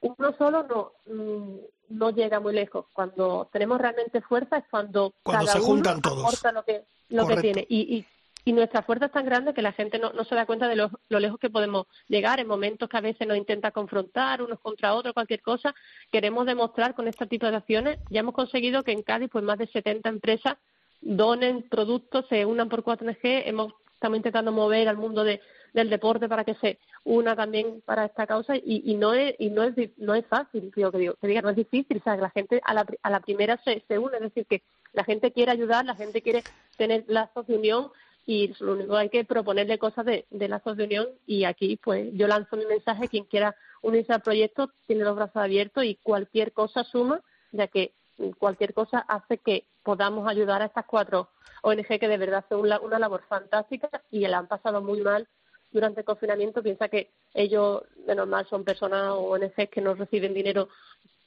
uno solo no mm, no llega muy lejos. Cuando tenemos realmente fuerza es cuando, Cuando cada se juntan uno todos. aporta lo que lo que tiene y, y y nuestra fuerza es tan grande que la gente no, no se da cuenta de lo, lo lejos que podemos llegar en momentos que a veces nos intenta confrontar unos contra otros, cualquier cosa. Queremos demostrar con este tipo de acciones, ya hemos conseguido que en Cádiz pues más de 70 empresas donen productos, se unan por 4G, hemos, estamos intentando mover al mundo de, del deporte para que se una también para esta causa y, y no es y no es no es fácil digo que digo que diga no es difícil o sea que la gente a la, a la primera se, se une es decir que la gente quiere ayudar la gente quiere tener lazos de unión y lo único hay que proponerle cosas de, de lazos de unión y aquí pues yo lanzo mi mensaje quien quiera unirse al proyecto tiene los brazos abiertos y cualquier cosa suma ya que cualquier cosa hace que podamos ayudar a estas cuatro ONG que de verdad hacen una, una labor fantástica y la han pasado muy mal durante el confinamiento. Piensa que ellos, de normal, son personas o ONGs que no reciben dinero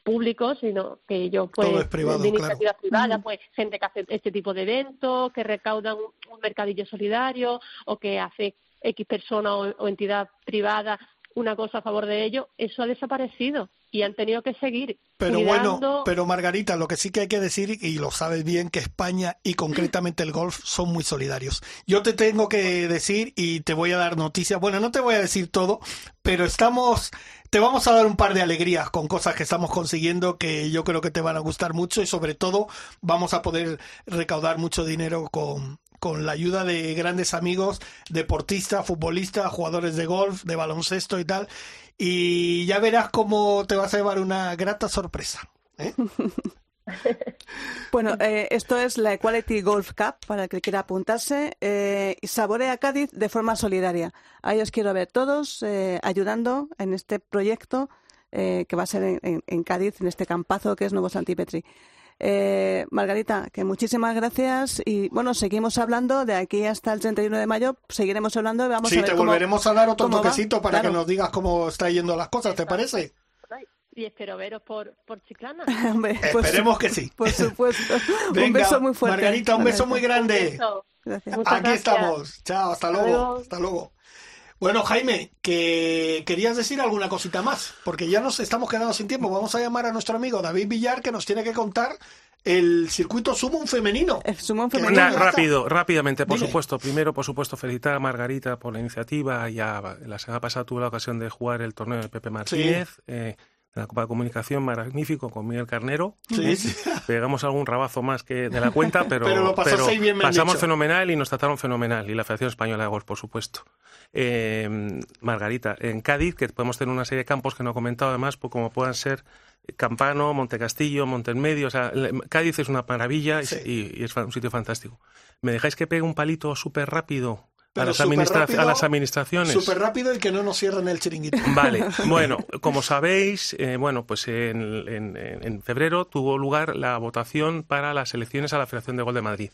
público, sino que ellos, pues, privado, de claro. iniciativas privadas, pues, gente que hace este tipo de eventos, que recaudan un, un mercadillo solidario o que hace X persona o, o entidad privada una cosa a favor de ellos, eso ha desaparecido y han tenido que seguir Pero cuidando. bueno, pero Margarita, lo que sí que hay que decir, y lo sabes bien, que España y concretamente el golf son muy solidarios. Yo te tengo que decir y te voy a dar noticias. Bueno, no te voy a decir todo, pero estamos, te vamos a dar un par de alegrías con cosas que estamos consiguiendo que yo creo que te van a gustar mucho y sobre todo vamos a poder recaudar mucho dinero con, con la ayuda de grandes amigos, deportistas, futbolistas, jugadores de golf, de baloncesto y tal. Y ya verás cómo te vas a llevar una grata sorpresa. ¿eh? Bueno, eh, esto es la Equality Golf Cup para el que quiera apuntarse. Eh, saborea Cádiz de forma solidaria. Ahí os quiero ver todos eh, ayudando en este proyecto eh, que va a ser en, en- en Cádiz, en este campazo que es Nuevo Santipetri. Eh, Margarita, que muchísimas gracias y bueno, seguimos hablando de aquí hasta el 31 de mayo, seguiremos hablando y vamos sí, a ver te cómo- volveremos a dar otro toquecito para Claro. que nos digas cómo está yendo las cosas, ¿te parece? Y espero veros por, por Chiclana. Hombre, pues- Esperemos que sí. Por supuesto. un beso muy fuerte. Margarita, un beso muy grande. Gracias. Aquí estamos. Chao, hasta luego. Hasta luego. Bueno, Jaime, que querías decir alguna cosita más, porque ya nos estamos quedando sin tiempo. Vamos a llamar a nuestro amigo David Villar, que nos tiene que contar el circuito Sumum femenino. Ya está. rápido, rápidamente, por Dime. supuesto. Primero, por supuesto, felicitar a Margarita por la iniciativa. Ya la semana pasada tuve la ocasión de jugar el torneo de Pepe Martínez. eh, en la Copa de Comunicación, magnífico, con Miguel Carnero. Sí, sí. Pegamos algún rabazo más que de la cuenta, pero, Pero bien, han pasamos dicho. fenomenal y nos trataron fenomenal. Y la Federación Española de Golf, por supuesto. Eh, Margarita, en Cádiz, que podemos tener una serie de campos que no he comentado además, pues como puedan ser Campano, Montecastillo, Montemedio. O sea, Cádiz es una maravilla y- y, y es un sitio fantástico. ¿Me dejáis que pegue un palito súper rápido a Pero las, súper administra- rápido, a las administraciones? Súper rápido y que no nos cierren el chiringuito. Vale, bueno, como sabéis, eh, bueno, pues en, en- en febrero tuvo lugar la votación para las elecciones a la Federación de Gol de Madrid.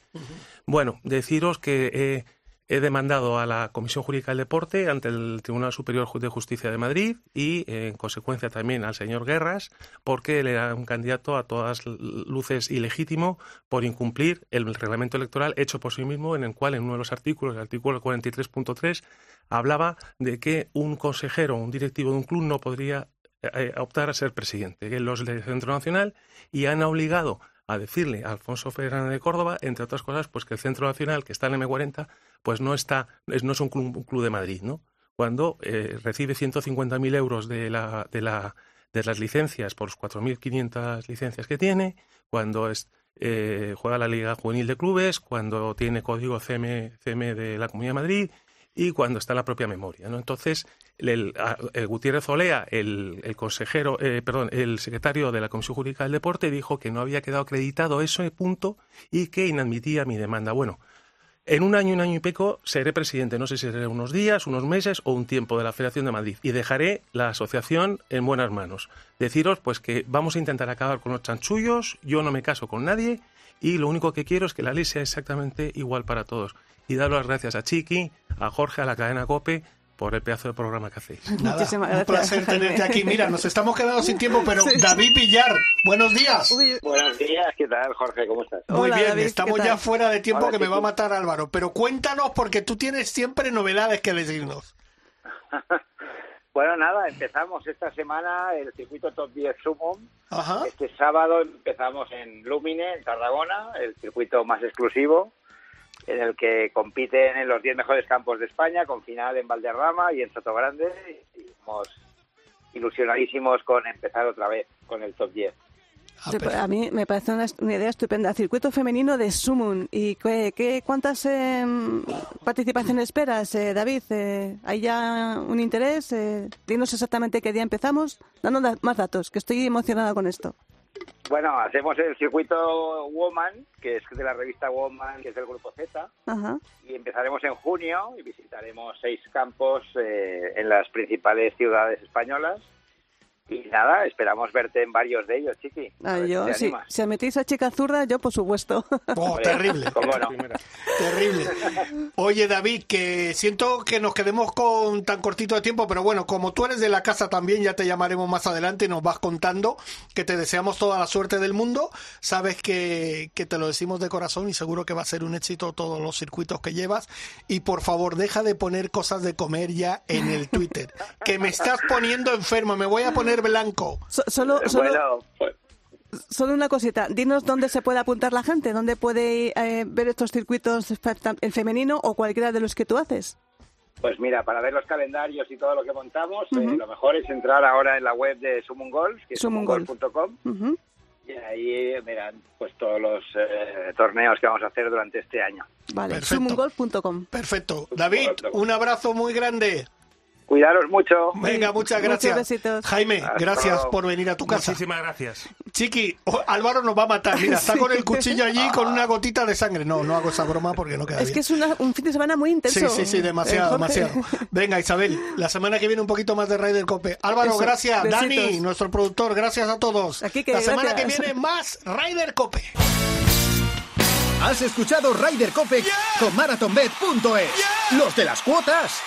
Bueno, deciros que eh, he demandado a la Comisión Jurídica del Deporte ante el Tribunal Superior de Justicia de Madrid y, eh, en consecuencia, también al señor Guerras, porque él era un candidato a todas luces ilegítimo por incumplir el reglamento electoral hecho por sí mismo, en el cual, en uno de los artículos, el artículo 43.3, hablaba de que un consejero un directivo de un club no podría eh, optar a ser presidente. Los del Centro Nacional y han obligado a decirle a Alfonso Fernández de Córdoba, entre otras cosas, pues que el Centro Nacional, que está en M40, pues no está, es, no es un club, un club de Madrid, ¿no? Cuando eh, recibe 150.000 euros de la, de la de las licencias por los 4.500 licencias que tiene, cuando es, eh, juega la Liga Juvenil de Clubes, cuando tiene código CM, CM de la Comunidad de Madrid y cuando está en la propia memoria. ¿no? Entonces, el, el Gutiérrez Olea, el, consejero, eh, perdón, el secretario de la Comisión Jurídica del Deporte, dijo que no había quedado acreditado eso, y punto, y que inadmitía mi demanda. Bueno, en un año, un año y pico, seré presidente. No sé si seré unos días, unos meses o un tiempo de la Federación de Madrid. Y dejaré la asociación en buenas manos. Deciros, pues, que vamos a intentar acabar con los chanchullos. Yo no me caso con nadie. Y lo único que quiero es que la ley sea exactamente igual para todos. Y dar las gracias a Chiqui, a Jorge, a la cadena COPE, por el pedazo de programa que hacéis. Nada, Muchísimas un gracias, placer Jaime. tenerte aquí. Mira, nos estamos quedando sin tiempo, pero Sí. David Villar, buenos días. Buenos días, ¿qué tal, Jorge? ¿Cómo estás? Muy bien, estamos ya fuera de tiempo Hola, que me va a matar Álvaro, pero cuéntanos porque tú tienes siempre novedades que decirnos. Bueno, nada, empezamos esta semana el circuito Top 10 Sumum. Ajá. Este sábado empezamos en Lumine, en Tarragona, el circuito más exclusivo, en el que compiten en los 10 mejores campos de España, con final en Valderrama y en Sotogrande. Y estamos ilusionadísimos con empezar otra vez con el Top 10. A mí me parece una, una idea estupenda. Circuito femenino de Sumun. ¿Y qué, qué- cuántas eh, participaciones esperas, eh, David? Eh, ¿Hay ya un interés? Eh, dinos exactamente qué día empezamos. Danos da- más datos, que estoy emocionada con esto. Bueno, hacemos el circuito Woman, que es de la revista Woman, que es del grupo Z. Ajá. y empezaremos en junio y visitaremos seis campos eh, en las principales ciudades españolas. Y nada, esperamos verte en varios de ellos, Chiqui. Ah, yo, te si, animas. si admitís a chica zurda, yo por supuesto. Oh, terrible. ¿Cómo no? Terrible. Oye, David, que siento que nos quedemos con tan cortito de tiempo, pero bueno, como tú eres de la casa también, ya te llamaremos más adelante y nos vas contando que te deseamos toda la suerte del mundo. Sabes que, que te lo decimos de corazón y seguro que va a ser un éxito todos los circuitos que llevas. Y por favor, deja de poner cosas de comer ya en el Twitter, que me estás poniendo enfermo, me voy a poner blanco. So- solo, solo, Bueno, pues, solo una cosita. Dinos dónde se puede apuntar la gente, dónde puede eh, ver estos circuitos en femenino o cualquiera de los que tú haces. pues mira, para ver los calendarios y todo lo que montamos, eh, lo mejor es entrar ahora en la web de Summon Golf, que es Ujú. y ahí verán pues todos los eh, torneos que vamos a hacer durante este año. Vale, sumungolf.com. Perfecto. David, un abrazo muy grande. Cuidaros mucho. Venga, muchas Muchos gracias. besitos. Jaime, Hasta gracias luego. por venir a tu casa. Muchísimas gracias. Chiqui, oh, Álvaro nos va a matar. Mira, está con el cuchillo allí con una gotita de sangre. No, no hago esa broma porque no queda Es bien. que es una- un fin de semana muy intenso. Sí, sí, sí, demasiado, Eh, demasiado. Venga, Isabel, la semana que viene un poquito más de Raider Cope. Álvaro, Eso, gracias. besitos. Dani, nuestro productor, gracias a todos. Aquí que la semana gracias. que viene más Raider Cope. Has escuchado Rider Cope con MarathonBet.es. Los de las cuotas.